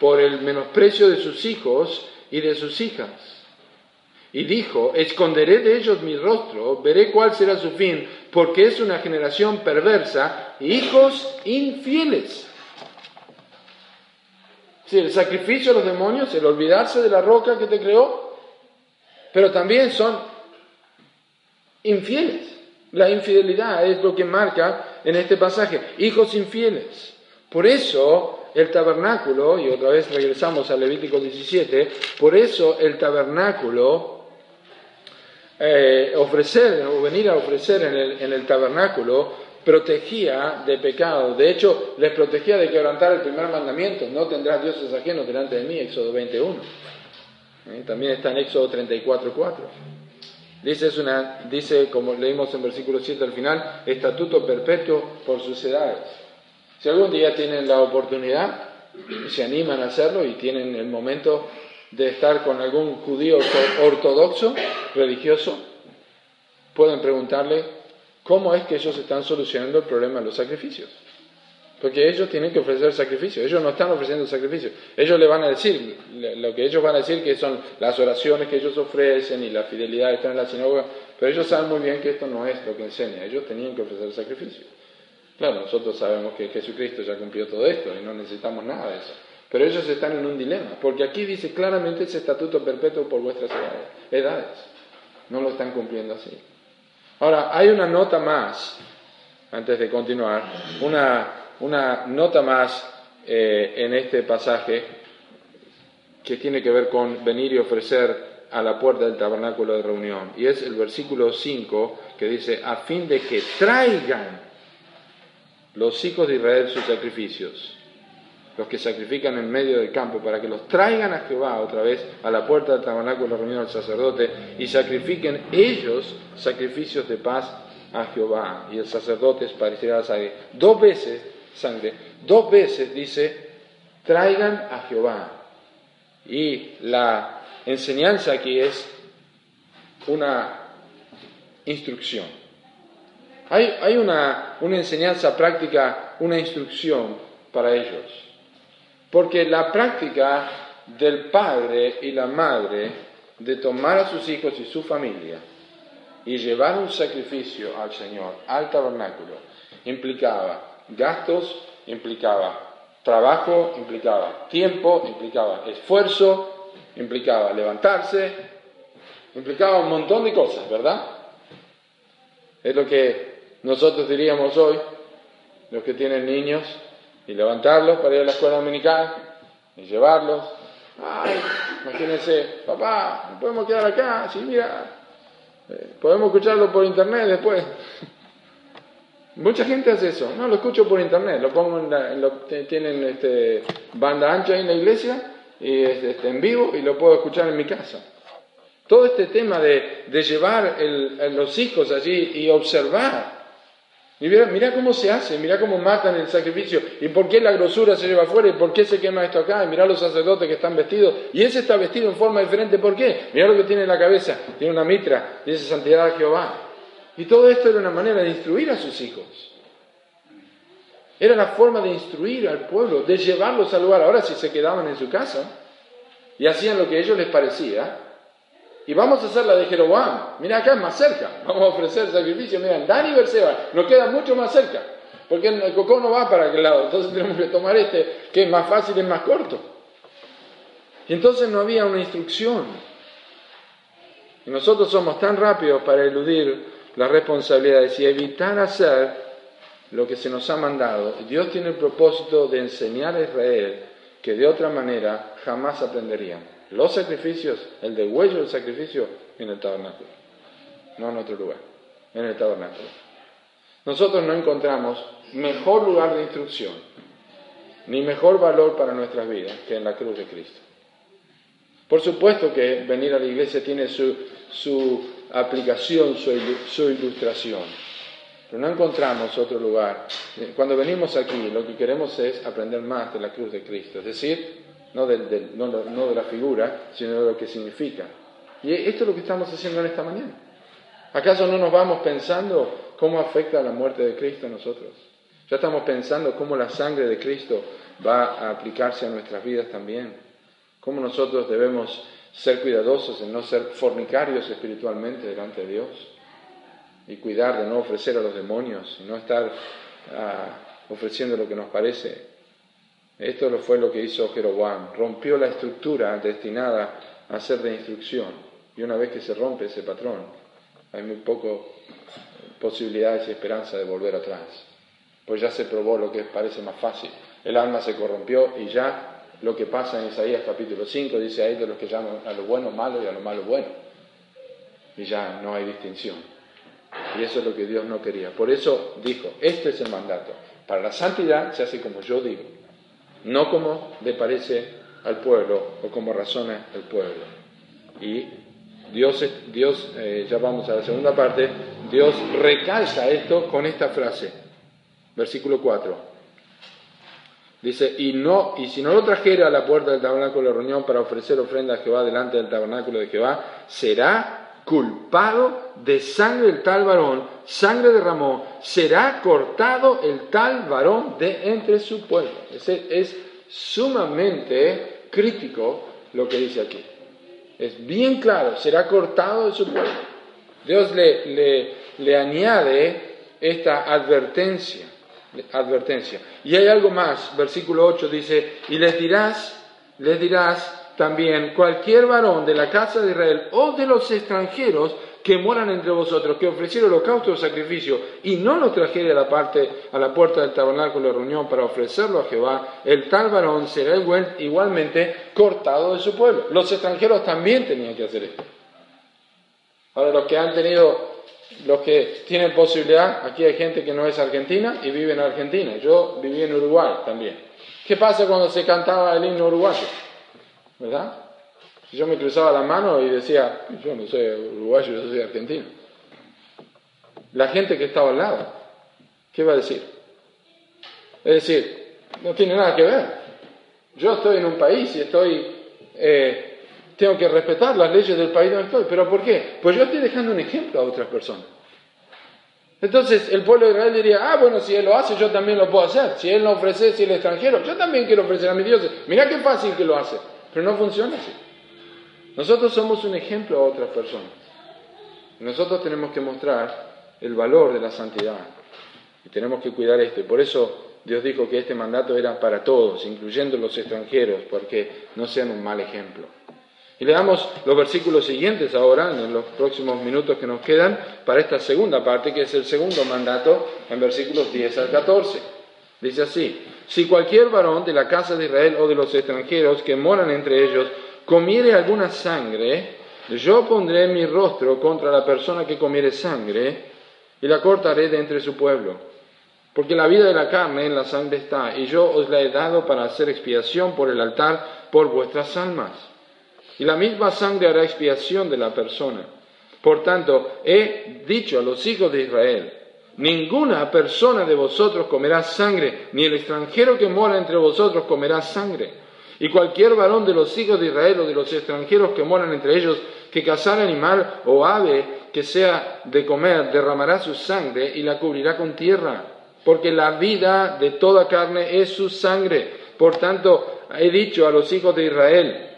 por el menosprecio de sus hijos y de sus hijas. Y dijo, esconderé de ellos mi rostro, veré cuál será su fin, porque es una generación perversa, hijos infieles. Sí, el sacrificio a los demonios, el olvidarse de la roca que te creó, pero también son infieles. La infidelidad es lo que marca en este pasaje, hijos infieles. Por eso el tabernáculo, y otra vez regresamos al Levítico 17, por eso el tabernáculo eh, ofrecer o venir a ofrecer en el, tabernáculo protegía de pecado. De hecho, les protegía de quebrantar el primer mandamiento, no tendrás dioses ajenos delante de mí, Éxodo 21. Eh, también está en Éxodo 34.4. Dice, es una, dice, como leímos en versículo 7 al final, estatuto perpetuo por sus edades. Si algún día tienen la oportunidad, se animan a hacerlo y tienen el momento de estar con algún judío ortodoxo, religioso, pueden preguntarle cómo es que ellos están solucionando el problema de los sacrificios. Porque ellos tienen que ofrecer sacrificio. Ellos no están ofreciendo sacrificio. Ellos le van a decir, lo que ellos van a decir que son las oraciones que ellos ofrecen y la fidelidad que están en la sinagoga. Pero ellos saben muy bien que esto no es lo que enseña. Ellos tenían que ofrecer sacrificio. Claro, nosotros sabemos que Jesucristo ya cumplió todo esto y no necesitamos nada de eso. Pero ellos están en un dilema. Porque aquí dice claramente ese estatuto perpetuo por vuestras edades. No lo están cumpliendo así. Ahora, hay una nota más, antes de continuar, una una nota más eh, en este pasaje que tiene que ver con venir y ofrecer a la puerta del tabernáculo de reunión. Y es el versículo 5 que dice, a fin de que traigan los hijos de Israel sus sacrificios, los que sacrifican en medio del campo, para que los traigan a Jehová otra vez a la puerta del tabernáculo de reunión al sacerdote y sacrifiquen ellos sacrificios de paz a Jehová. Y el sacerdote esparcirá la sangre. Dos veces sangre. Dos veces dice, traigan a Jehová. Y la enseñanza aquí es una instrucción. Hay, hay una, una enseñanza práctica, una instrucción para ellos. Porque la práctica del padre y la madre de tomar a sus hijos y su familia y llevar un sacrificio al Señor, al tabernáculo, implicaba gastos implicaba trabajo, implicaba tiempo, implicaba esfuerzo, implicaba levantarse, implicaba un montón de cosas, ¿verdad? Es lo que nosotros diríamos hoy, los que tienen niños, y levantarlos para ir a la escuela dominical, y llevarlos. Ay, imagínense, papá, no podemos quedar acá, sí, mira, eh, podemos escucharlo por internet después. Mucha gente hace eso, no, lo escucho por internet, lo pongo en, lo, tienen este, banda ancha en la iglesia y este, en vivo y lo puedo escuchar en mi casa. Todo este tema de, llevar los hijos allí y observar. Mira, mira, cómo se hace, mira cómo matan el sacrificio, y por qué la grosura se lleva afuera, y por qué se quema esto acá, y mira los sacerdotes que están vestidos, y ese está vestido en forma diferente, ¿por qué? Mira lo que tiene en la cabeza, tiene una mitra, dice santidad de Jehová. Y todo esto era una manera de instruir a sus hijos. Era la forma de instruir al pueblo, de llevarlos al lugar. Ahora si se quedaban en su casa y hacían lo que a ellos les parecía, y vamos a hacer la de Jeroboam, mira acá es más cerca, vamos a ofrecer sacrificio, mira, Dan y Berseba, nos queda mucho más cerca, porque el cocó no va para aquel lado, entonces tenemos que tomar este, que es más fácil y más corto. Y entonces no había una instrucción. Y nosotros somos tan rápidos para eludir las responsabilidades y evitar hacer lo que se nos ha mandado. Dios tiene el propósito de enseñar a Israel que de otra manera jamás aprenderían. Los sacrificios, el degüello del sacrificio en el tabernáculo, no en otro lugar, en el tabernáculo. Nosotros no encontramos mejor lugar de instrucción ni mejor valor para nuestras vidas que en la cruz de Cristo. Por supuesto que venir a la iglesia tiene su, su aplicación, su, ilustración. Pero no encontramos otro lugar. Cuando venimos aquí, lo que queremos es aprender más de la cruz de Cristo, es decir, no, de la figura, sino de lo que significa. Y esto es lo que estamos haciendo en esta mañana. ¿Acaso no nos vamos pensando cómo afecta la muerte de Cristo a nosotros? Ya estamos pensando cómo la sangre de Cristo va a aplicarse a nuestras vidas también. Cómo nosotros debemos ser cuidadosos en no ser fornicarios espiritualmente delante de Dios y cuidar de no ofrecer a los demonios y no estar ah, ofreciendo lo que nos parece. Esto fue lo que hizo Jeroboam, rompió la estructura destinada a ser de instrucción y una vez que se rompe ese patrón hay muy poco posibilidades y esperanza de volver atrás, pues ya se probó lo que parece más fácil. El alma se corrompió y ya lo que pasa en Isaías capítulo 5, dice ahí de los que llaman a lo bueno malo y a lo malo bueno. Y ya no hay distinción. Y eso es lo que Dios no quería. Por eso dijo, este es el mandato. Para la santidad se hace como yo digo, no como le parece al pueblo o como razona el pueblo. Y Dios, Dios eh, ya vamos a la segunda parte, Dios recalza esto con esta frase, versículo 4. Dice, y, no, y si no lo trajera a la puerta del tabernáculo de reunión para ofrecer ofrenda a Jehová delante del tabernáculo de Jehová, será culpado de sangre el tal varón, sangre derramó, será cortado el tal varón de entre su pueblo. Es, es sumamente crítico lo que dice aquí. Es bien claro, será cortado de su pueblo. Dios le, le, le añade esta advertencia, advertencia. Y hay algo más, versículo 8 dice, y les dirás, les dirás también cualquier varón de la casa de Israel o de los extranjeros que moran entre vosotros, que ofreciera holocausto o sacrificio y no lo trajere a la parte, a la puerta del tabernáculo de reunión para ofrecerlo a Jehová, el tal varón será igualmente cortado de su pueblo. Los extranjeros también tenían que hacer esto. Ahora, los que han tenido, los que tienen posibilidad, aquí hay gente que no es argentina y vive en Argentina. Yo viví en Uruguay también. ¿Qué pasa cuando se cantaba el himno uruguayo? ¿Verdad? Si yo me cruzaba la mano y decía, yo no soy uruguayo, yo soy argentino. La gente que estaba al lado, ¿qué va a decir? Es decir, no tiene nada que ver. Yo estoy en un país y estoy, eh, tengo que respetar las leyes del país donde estoy. ¿Pero por qué? Pues yo estoy dejando un ejemplo a otras personas. Entonces el pueblo de Israel diría, ah, bueno, si él lo hace, yo también lo puedo hacer. Si él no ofrece, si es extranjero, yo también quiero ofrecer a mis dioses. Mira qué fácil que lo hace. Pero no funciona así. Nosotros somos un ejemplo a otras personas. Nosotros tenemos que mostrar el valor de la santidad. Y tenemos que cuidar esto. Por eso Dios dijo que este mandato era para todos, incluyendo los extranjeros, porque no sean un mal ejemplo. Y le damos los versículos siguientes ahora, en los próximos minutos que nos quedan, para esta segunda parte, que es el segundo mandato, en versículos 10 al 14. Dice así, si cualquier varón de la casa de Israel o de los extranjeros que moran entre ellos comiere alguna sangre, yo pondré mi rostro contra la persona que comiere sangre y la cortaré de entre su pueblo. Porque la vida de la carne en la sangre está, y yo os la he dado para hacer expiación por el altar por vuestras almas. Y la misma sangre hará expiación de la persona. Por tanto, he dicho a los hijos de Israel, Ninguna persona de vosotros comerá sangre, ni el extranjero que mora entre vosotros comerá sangre. Y cualquier varón de los hijos de Israel o de los extranjeros que moran entre ellos, que cazar animal o ave que sea de comer, derramará su sangre y la cubrirá con tierra. Porque la vida de toda carne es su sangre. Por tanto, he dicho a los hijos de Israel,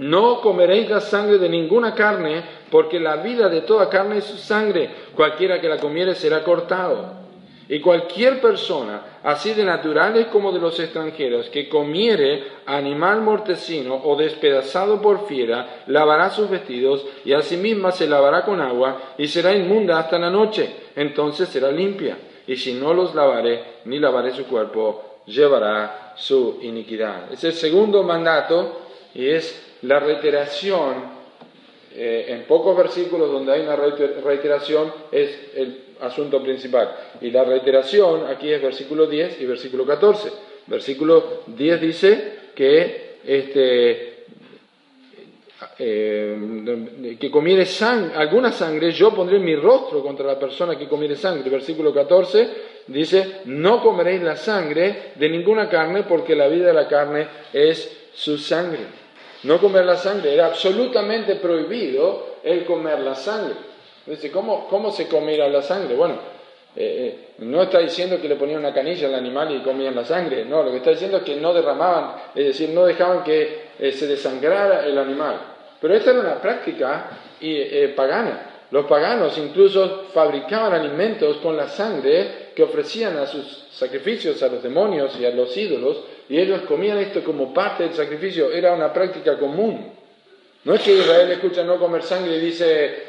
no comeréis la sangre de ninguna carne, porque la vida de toda carne es su sangre. Cualquiera que la comiere será cortado. Y cualquier persona, así de naturales como de los extranjeros, que comiere animal mortecino o despedazado por fiera, lavará sus vestidos y asimismo se lavará con agua y será inmunda hasta la noche. Entonces será limpia. Y si no los lavaré, ni lavaré su cuerpo, llevará su iniquidad. Es el segundo mandato y es la reiteración, eh, en pocos versículos donde hay una reiteración, es el asunto principal. Y la reiteración aquí es versículo 10 y versículo 14. Versículo 10 dice que este, eh, que comiere alguna sangre, yo pondré mi rostro contra la persona que comiere sangre. Versículo 14 dice, no comeréis la sangre de ninguna carne porque la vida de la carne es su sangre no comer la sangre. Era absolutamente prohibido el comer la sangre. Dice, ¿cómo, cómo se comiera la sangre? Bueno, eh, eh, no está diciendo que le ponían una canilla al animal y comían la sangre, no, lo que está diciendo es que no derramaban, es decir, no dejaban que eh, se desangrara el animal. Pero esta era una práctica pagana. Los paganos incluso fabricaban alimentos con la sangre que ofrecían a sus sacrificios a los demonios y a los ídolos, y ellos comían esto como parte del sacrificio, era una práctica común. No es que Israel escucha no comer sangre y dice,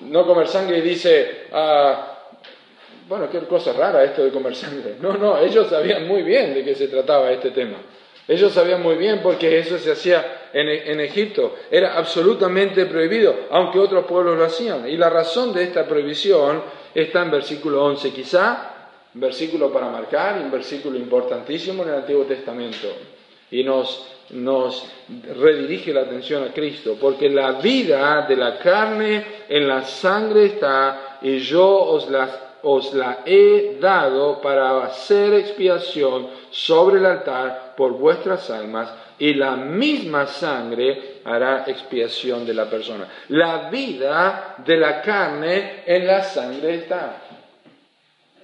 no comer sangre y dice, ah, bueno, qué cosa rara esto de comer sangre. No, no, ellos sabían muy bien de qué se trataba este tema. Ellos sabían muy bien porque eso se hacía en, en, Egipto. Era absolutamente prohibido, aunque otros pueblos lo hacían. Y la razón de esta prohibición está en versículo 11. Quizá versículo para marcar, un versículo importantísimo en el Antiguo Testamento. Y nos, nos redirige la atención a Cristo, porque la vida de la carne en la sangre está, y yo os la os la he dado para hacer expiación sobre el altar por vuestras almas, y la misma sangre hará expiación de la persona. La vida de la carne en la sangre está.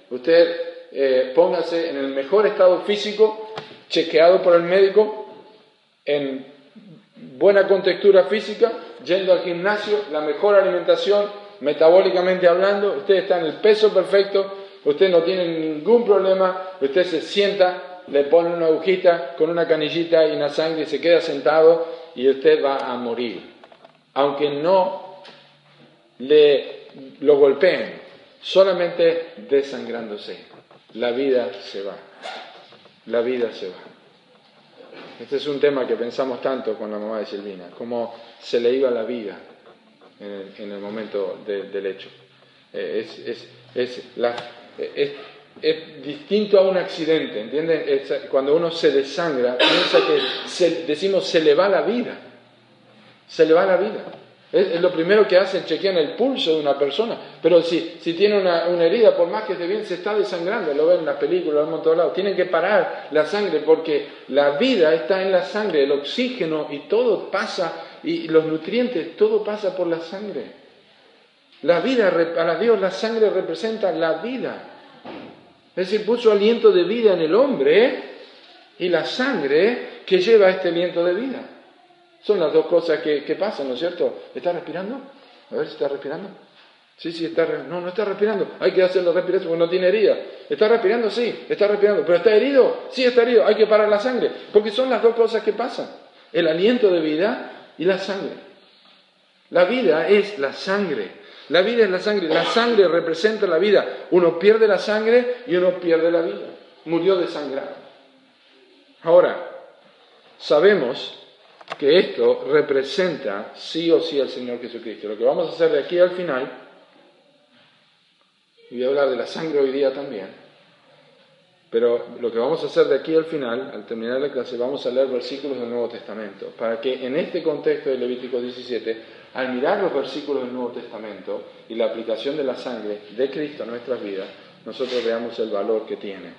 Usted eh, póngase en el mejor estado físico, chequeado por el médico, en buena contextura física, yendo al gimnasio, la mejor alimentación, metabólicamente hablando, usted está en el peso perfecto, usted no tiene ningún problema, usted se sienta, le pone una agujita con una canillita y una sangre y se queda sentado y usted va a morir. Aunque no le lo golpeen, solamente desangrándose. La vida se va. La vida se va. Este es un tema que pensamos tanto con la mamá de Silvina, cómo se le iba la vida en el, momento del hecho. Eh, es, distinto a un accidente, ¿entienden? cuando uno se desangra, piensa que decimos se le va la vida, se le va la vida. Es, lo primero que hacen, chequean el pulso de una persona. Pero si, si tiene una, herida, por más que esté bien, se está desangrando. Lo ven en las películas, lo ven en todos lados. Tienen que parar la sangre porque la vida está en la sangre, el oxígeno y todo pasa, y los nutrientes, todo pasa por la sangre. La vida, para Dios la sangre representa la vida. Es decir, puso aliento de vida en el hombre y la sangre que lleva este aliento de vida. Son las dos cosas que, pasan, ¿no es cierto? ¿Está respirando? A ver si está respirando. Sí, sí, está No, no está respirando. Hay que hacerlo respirar porque no tiene herida. ¿Está respirando? Sí, está respirando. ¿Pero está herido? Sí, está herido. Hay que parar la sangre. Porque son las dos cosas que pasan. El aliento de vida y la sangre. La vida es la sangre. La vida es la sangre. La sangre representa la vida. Uno pierde la sangre y uno pierde la vida. Murió desangrado. Ahora, sabemos que esto representa sí o sí al Señor Jesucristo. Lo que vamos a hacer de aquí al final, y voy a hablar de la sangre hoy día también, pero lo que vamos a hacer de aquí al final, al terminar la clase, vamos a leer versículos del Nuevo Testamento, para que en este contexto de Levítico 17, al mirar los versículos del Nuevo Testamento y la aplicación de la sangre de Cristo a nuestras vidas, nosotros veamos el valor que tiene.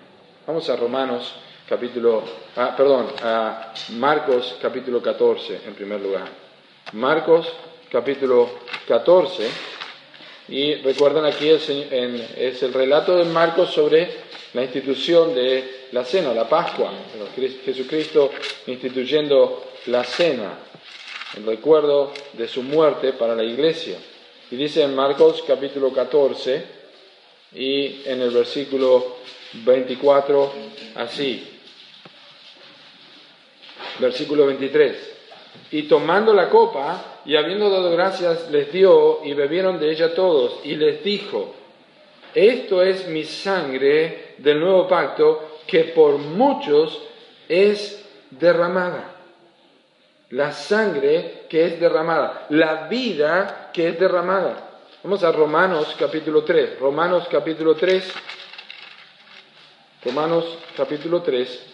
Vamos a Romanos capítulo, ah, perdón, a Marcos capítulo 14 en primer lugar. Marcos capítulo 14, y recuerdan aquí es el relato de Marcos sobre la institución de la cena, la Pascua, Jesucristo instituyendo la cena, el recuerdo de su muerte para la iglesia. Y dice en Marcos capítulo 14 y en el versículo 24 así, versículo 23. Y tomando la copa y habiendo dado gracias, les dio y bebieron de ella todos y les dijo, esto es mi sangre del nuevo pacto que por muchos es derramada. La sangre que es derramada, la vida que es derramada. Vamos a Romanos capítulo 3. Romanos capítulo 3. Romanos capítulo 3.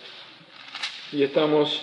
Y estamos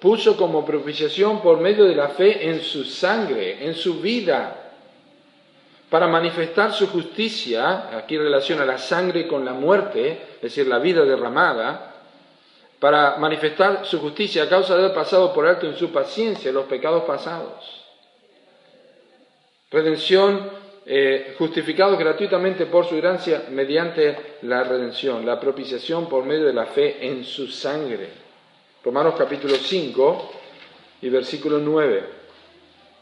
puso como propiciación por medio de la fe en su sangre, en su vida, para manifestar su justicia, aquí relaciona la sangre con la muerte, es decir, la vida derramada, para manifestar su justicia a causa de haber pasado por alto en su paciencia los pecados pasados. Redención, eh, justificados gratuitamente por su gracia mediante la redención, la propiciación por medio de la fe en su sangre. Romanos capítulo 5 y versículo 9.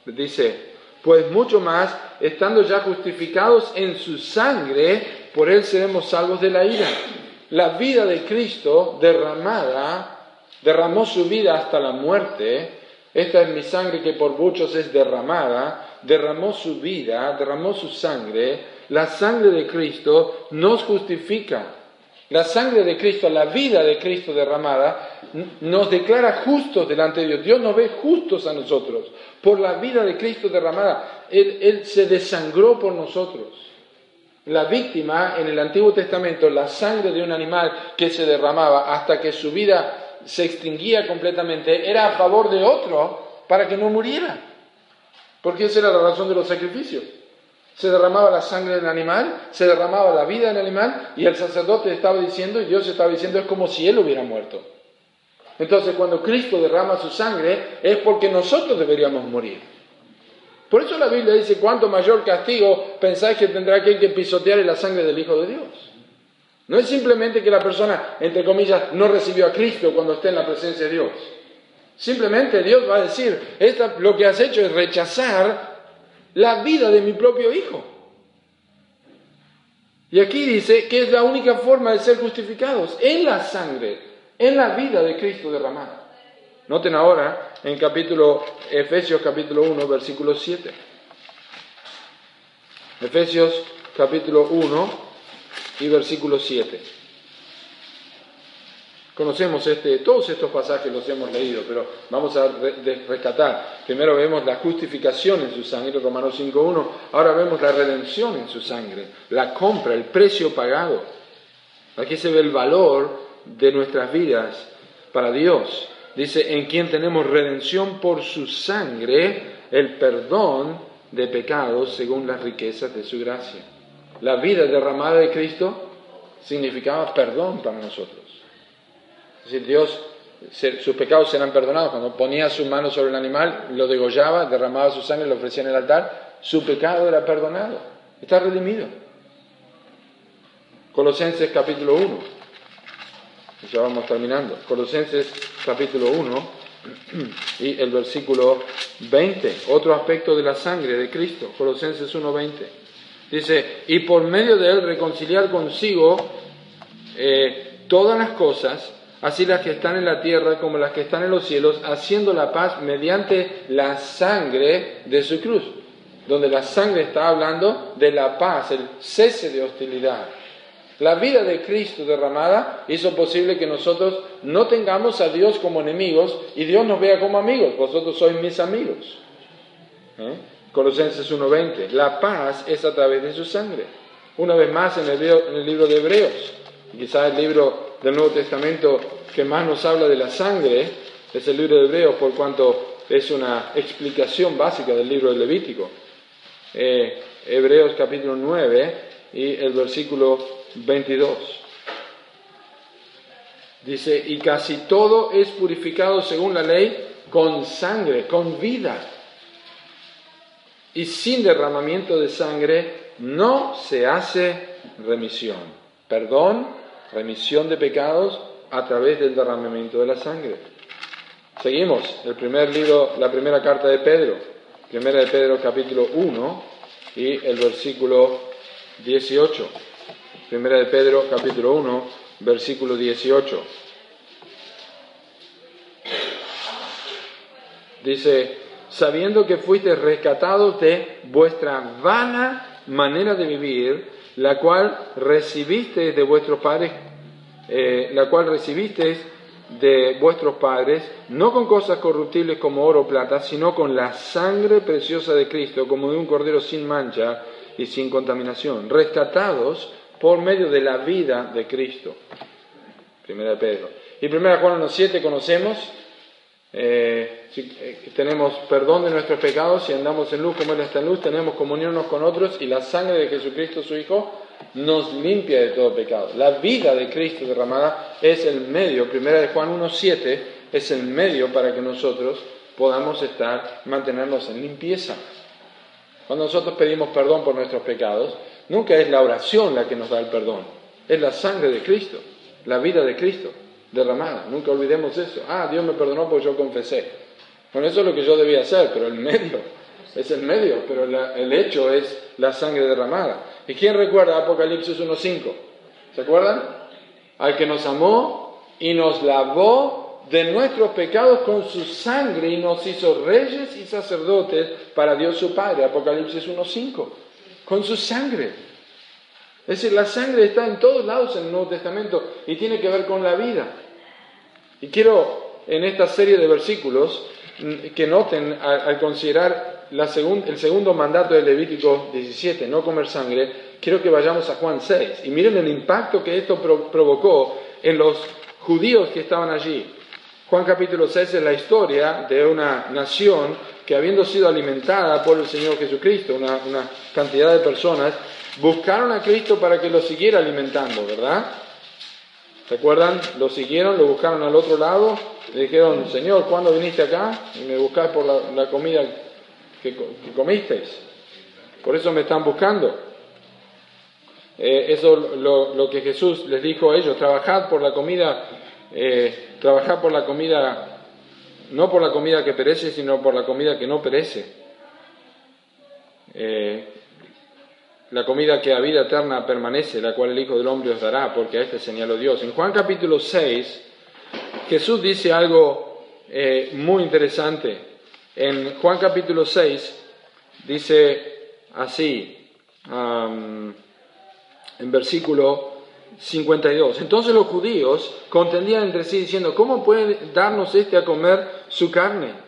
Dice, pues mucho más, estando ya justificados en su sangre, por él seremos salvos de la ira. La vida de Cristo derramada, derramó su vida hasta la muerte. Esta es mi sangre que por muchos es derramada. Derramó su vida, derramó su sangre La sangre de Cristo nos justifica. La sangre de Cristo, la vida de Cristo derramada, nos declara justos delante de Dios. Dios nos ve justos a nosotros por la vida de Cristo derramada. Él, él se desangró por nosotros. La víctima en el Antiguo Testamento, la sangre de un animal que se derramaba hasta que su vida se extinguía completamente, era a favor de otro para que no muriera. Porque esa era la razón de los sacrificios. Se derramaba la sangre del animal, se derramaba la vida del animal y el sacerdote estaba diciendo y Dios estaba diciendo es como si él hubiera muerto. Entonces cuando Cristo derrama su sangre es porque nosotros deberíamos morir. Por eso la Biblia dice, cuanto mayor castigo pensáis que tendrá aquel que pisotear la sangre del Hijo de Dios. No es simplemente que la persona, entre comillas, no recibió a Cristo cuando esté en la presencia de Dios. Simplemente Dios va a decir, lo que has hecho es rechazar la vida de mi propio hijo. Y aquí dice que es la única forma de ser justificados, en la sangre, en la vida de Cristo derramada. Noten ahora en capítulo Efesios capítulo 1, versículo 7. Efesios capítulo 1 y versículo 7. Conocemos este, todos estos pasajes los hemos leído, pero vamos a rescatar. Primero vemos la justificación en su sangre, Romanos 5.1. Ahora vemos la redención en su sangre, la compra, el precio pagado. Aquí se ve el valor de nuestras vidas para Dios. Dice, en quien tenemos redención por su sangre, el perdón de pecados según las riquezas de su gracia. La vida derramada de Cristo significaba perdón para nosotros. Es decir, Dios, sus pecados serán perdonados. Cuando ponía su mano sobre el animal, lo degollaba, derramaba su sangre, lo ofrecía en el altar, su pecado era perdonado. Está redimido. Colosenses capítulo 1. Ya vamos terminando. Colosenses capítulo 1 y el versículo 20. Otro aspecto de la sangre de Cristo. Colosenses 1.20. Dice, y por medio de él reconciliar consigo eh, todas las cosas así las que están en la tierra como las que están en los cielos, haciendo la paz mediante la sangre de su cruz, donde la sangre está hablando de la paz, el cese de hostilidad. La vida de Cristo derramada hizo posible que nosotros no tengamos a Dios como enemigos y Dios nos vea como amigos. Vosotros sois mis amigos. ¿Eh? Colosenses 1.20. La paz es a través de su sangre. Una vez más en el, en el libro de Hebreos, quizás el libro del Nuevo Testamento que más nos habla de la sangre es el libro de Hebreos, por cuanto es una explicación básica del libro de Levítico. Eh, Hebreos capítulo 9 y el versículo 22. Dice, y casi todo es purificado según la ley con sangre, con vida. Y sin derramamiento de sangre no se hace remisión. Perdón remisión de pecados a través del derramamiento de la sangre. Seguimos, el primer libro, la primera carta de Pedro, primera de Pedro capítulo 1 y el versículo 18. Primera de Pedro capítulo 1, versículo 18. Dice, sabiendo que fuisteis rescatados de vuestra vana manera de vivir, la cual recibisteis de vuestros padres, eh, la cual recibisteis de vuestros padres, no con cosas corruptibles como oro o plata, sino con la sangre preciosa de Cristo, como de un cordero sin mancha y sin contaminación, rescatados por medio de la vida de Cristo. Primera de Pedro. Y primera Juan 1.7 conocemos, eh, si, eh, tenemos perdón de nuestros pecados, si andamos en luz como Él está en luz, tenemos comunión unos con otros y la sangre de Jesucristo, su Hijo, nos limpia de todo pecado. La vida de Cristo derramada es el medio, primera de Juan 1.7, es el medio para que nosotros podamos estar, mantenernos en limpieza. Cuando nosotros pedimos perdón por nuestros pecados, nunca es la oración la que nos da el perdón, es la sangre de Cristo, la vida de Cristo derramada. Nunca olvidemos eso. Ah, Dios me perdonó porque yo confesé. Bueno, eso es lo que yo debía hacer, pero el medio es el medio, pero el hecho es la sangre derramada. ¿Y quién recuerda Apocalipsis 1.5? ¿Se acuerdan? Al que nos amó y nos lavó de nuestros pecados con su sangre y nos hizo reyes y sacerdotes para Dios su Padre. Apocalipsis 1.5. Con su sangre. Es decir, la sangre está en todos lados en el Nuevo Testamento y tiene que ver con la vida. Y quiero en esta serie de versículos mm, que noten al, considerar el segundo mandato de Levítico 17, no comer sangre, quiero que vayamos a Juan 6 y miren el impacto que esto provocó en los judíos que estaban allí. Juan capítulo 6 es la historia de una nación que habiendo sido alimentada por el Señor Jesucristo, una, una cantidad de personas, buscaron a Cristo para que lo siguiera alimentando, ¿verdad? ¿Recuerdan? Lo siguieron, lo buscaron al otro lado, le dijeron, Señor, ¿cuándo viniste acá? Y me buscás por la, comida que, comisteis. Por eso me están buscando. Eh, eso lo, lo que Jesús les dijo a ellos, trabajad por la comida, eh, trabajad por la comida, no por la comida que perece, sino por la comida que no perece. Eh, la comida que a vida eterna permanece, la cual el Hijo del Hombre os dará, porque a este señaló Dios. En Juan capítulo 6, Jesús dice algo eh, muy interesante. En Juan capítulo 6 dice así, en versículo 52. Entonces los judíos contendían entre sí diciendo, ¿cómo puede darnos este a comer su carne?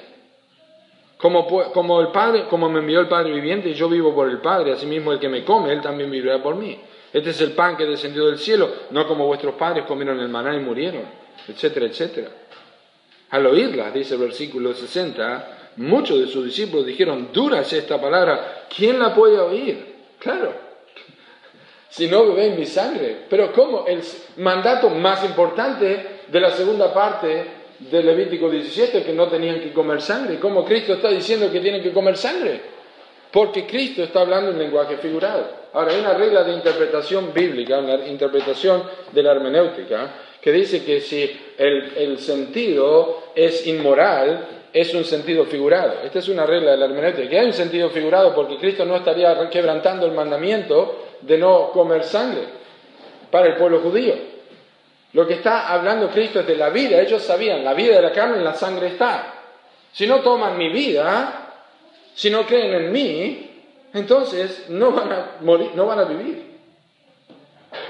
Como, el Padre, como me envió el Padre viviente y yo vivo por el Padre, asimismo el que me come, él también vivirá por mí. Este es el pan que descendió del cielo, no como vuestros padres comieron el maná y murieron, etcétera, etcétera. Al oírla, dice el versículo 60, muchos de sus discípulos dijeron, dura es esta palabra, ¿quién la puede oír? Claro, si no bebéis mi sangre. Pero ¿cómo? El mandato más importante de la segunda parte de Levítico 17 que no tenían que comer sangre. ¿Cómo Cristo está diciendo que tienen que comer sangre? Porque Cristo está hablando en lenguaje figurado. Ahora, hay una regla de interpretación bíblica, una interpretación de la hermenéutica, que dice que si el, el sentido es inmoral, es un sentido figurado. Esta es una regla de la hermenéutica, que hay un sentido figurado porque Cristo no estaría quebrantando el mandamiento de no comer sangre para el pueblo judío. Lo que está hablando Cristo es de la vida. Ellos sabían, la vida de la carne en la sangre está. Si no toman mi vida, si no creen en mí, entonces no van a morir, no van a vivir.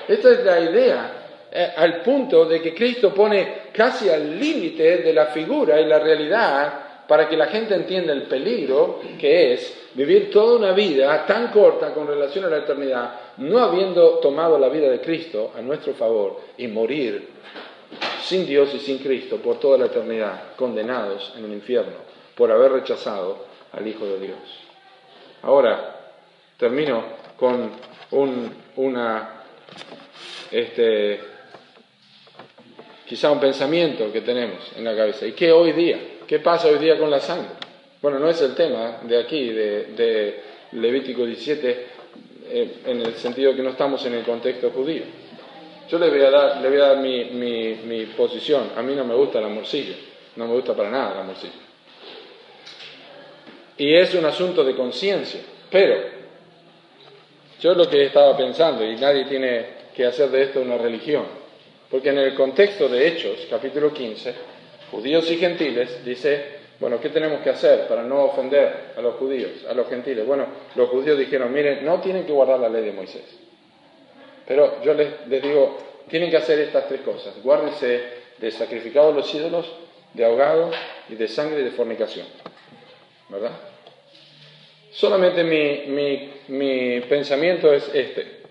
Esta es la idea, eh, al punto de que Cristo pone casi al límite de la figura y la realidad para que la gente entienda el peligro que es vivir toda una vida tan corta con relación a la eternidad, no habiendo tomado la vida de Cristo a nuestro favor y morir sin Dios y sin Cristo por toda la eternidad, condenados en el infierno por haber rechazado al Hijo de Dios. Ahora, termino con un, una, este, quizá un pensamiento que tenemos en la cabeza. ¿Y qué hoy día? ¿Qué pasa hoy día con la sangre? Bueno, no es el tema de aquí, de, Levítico 17, eh, en el sentido que no estamos en el contexto judío. Yo le voy a dar, le voy a dar mi, mi, posición. A mí no me gusta la morcilla, no me gusta para nada la morcilla. Y es un asunto de conciencia, pero yo lo que estaba pensando, y nadie tiene que hacer de esto una religión, porque en el contexto de Hechos, capítulo 15, judíos y gentiles, dice, bueno, ¿qué tenemos que hacer para no ofender a los judíos, a los gentiles? Bueno, los judíos dijeron, miren, no tienen que guardar la ley de Moisés. Pero yo les, digo, tienen que hacer estas tres cosas. Guárdense de sacrificado a los ídolos, de ahogado y de sangre y de fornicación. ¿Verdad? Solamente mi, mi pensamiento es este.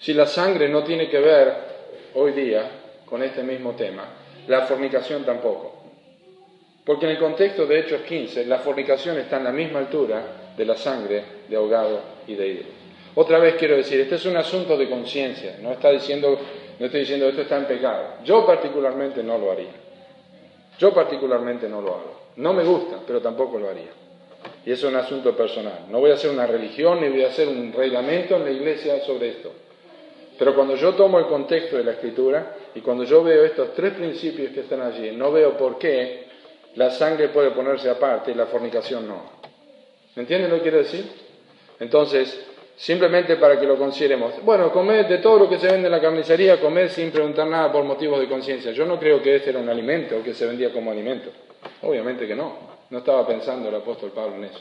Si la sangre no tiene que ver hoy día con este mismo tema, la fornicación tampoco. Porque en el contexto de Hechos 15, la fornicación está en la misma altura de la sangre de ahogado y de ídolo. Otra vez quiero decir, este es un asunto de conciencia, no está diciendo, no estoy diciendo esto está en pecado. Yo particularmente no lo haría. Yo particularmente no lo hago. No me gusta, pero tampoco lo haría. Y es un asunto personal. No voy a hacer una religión ni voy a hacer un reglamento en la iglesia sobre esto. Pero cuando yo tomo el contexto de la escritura y cuando yo veo estos tres principios que están allí, no veo por qué la sangre puede ponerse aparte y la fornicación no. ¿Me entienden lo que quiero decir? Entonces, simplemente para que lo consideremos. Bueno, comed de todo lo que se vende en la carnicería, comed sin preguntar nada por motivos de conciencia. Yo no creo que este era un alimento o que se vendía como alimento. Obviamente que no. No estaba pensando el apóstol Pablo en eso.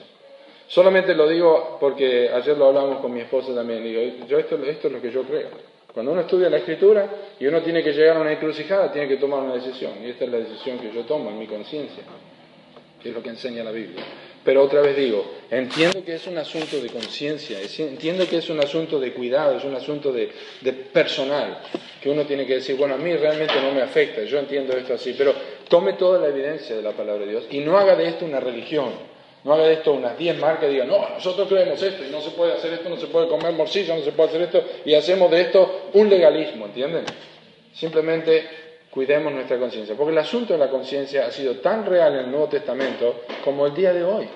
Solamente lo digo porque ayer lo hablamos con mi esposa también. Digo, yo esto, esto es lo que yo creo. Cuando uno estudia la escritura y uno tiene que llegar a una encrucijada, tiene que tomar una decisión. Y esta es la decisión que yo tomo en mi conciencia, es lo que enseña la Biblia. Pero otra vez digo, entiendo que es un asunto de conciencia, entiendo que es un asunto de cuidado, es un asunto de, de, personal, que uno tiene que decir, bueno, a mí realmente no me afecta, yo entiendo esto así, pero tome toda la evidencia de la palabra de Dios y no haga de esto una religión. No haga esto unas 10 marcas y diga, no, nosotros creemos esto y no se puede hacer esto, no se puede comer morcilla, no se puede hacer esto y hacemos de esto un legalismo, ¿entienden? Simplemente cuidemos nuestra conciencia, porque el asunto de la conciencia ha sido tan real en el Nuevo Testamento como el día de hoy.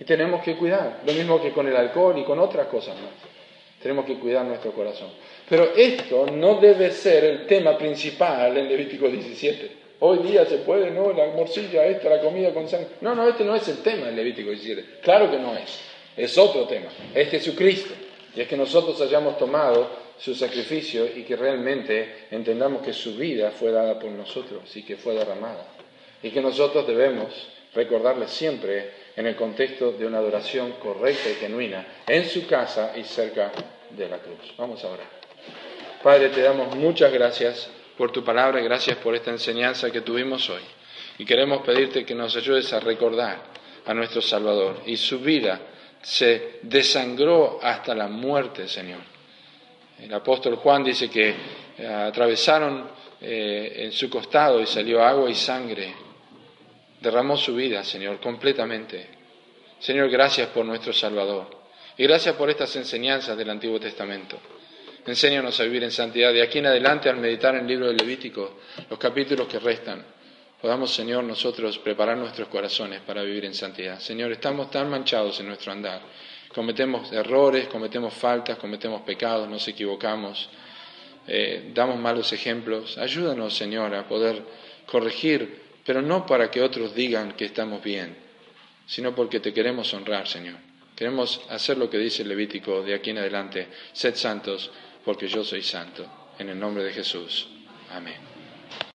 Y tenemos que cuidar, lo mismo que con el alcohol y con otras cosas más. Tenemos que cuidar nuestro corazón. Pero esto no debe ser el tema principal en Levítico 17. Hoy día se puede, ¿no? La morcilla esta, la comida con sangre. No, no, este no es el tema del Levítico 17. Claro que no es. Es otro tema. Es Jesucristo. Y es que nosotros hayamos tomado su sacrificio y que realmente entendamos que su vida fue dada por nosotros y que fue derramada. Y que nosotros debemos recordarle siempre en el contexto de una adoración correcta y genuina en su casa y cerca de la cruz. Vamos a orar. Padre, te damos muchas gracias por tu palabra gracias por esta enseñanza que tuvimos hoy. Y queremos pedirte que nos ayudes a recordar a nuestro Salvador. Y su vida se desangró hasta la muerte, Señor. El apóstol Juan dice que eh, atravesaron eh, en su costado y salió agua y sangre. Derramó su vida, Señor, completamente. Señor, gracias por nuestro Salvador. Y gracias por estas enseñanzas del Antiguo Testamento. Enséñanos a vivir en santidad. De aquí en adelante, al meditar en el libro del Levítico, los capítulos que restan, podamos, Señor, nosotros preparar nuestros corazones para vivir en santidad. Señor, estamos tan manchados en nuestro andar. Cometemos errores, cometemos faltas, cometemos pecados, nos equivocamos, eh, damos malos ejemplos. Ayúdanos, Señor, a poder corregir, pero no para que otros digan que estamos bien, sino porque te queremos honrar, Señor. Queremos hacer lo que dice el Levítico de aquí en adelante. Sed santos porque yo soy santo. En el nombre de Jesús. Amén.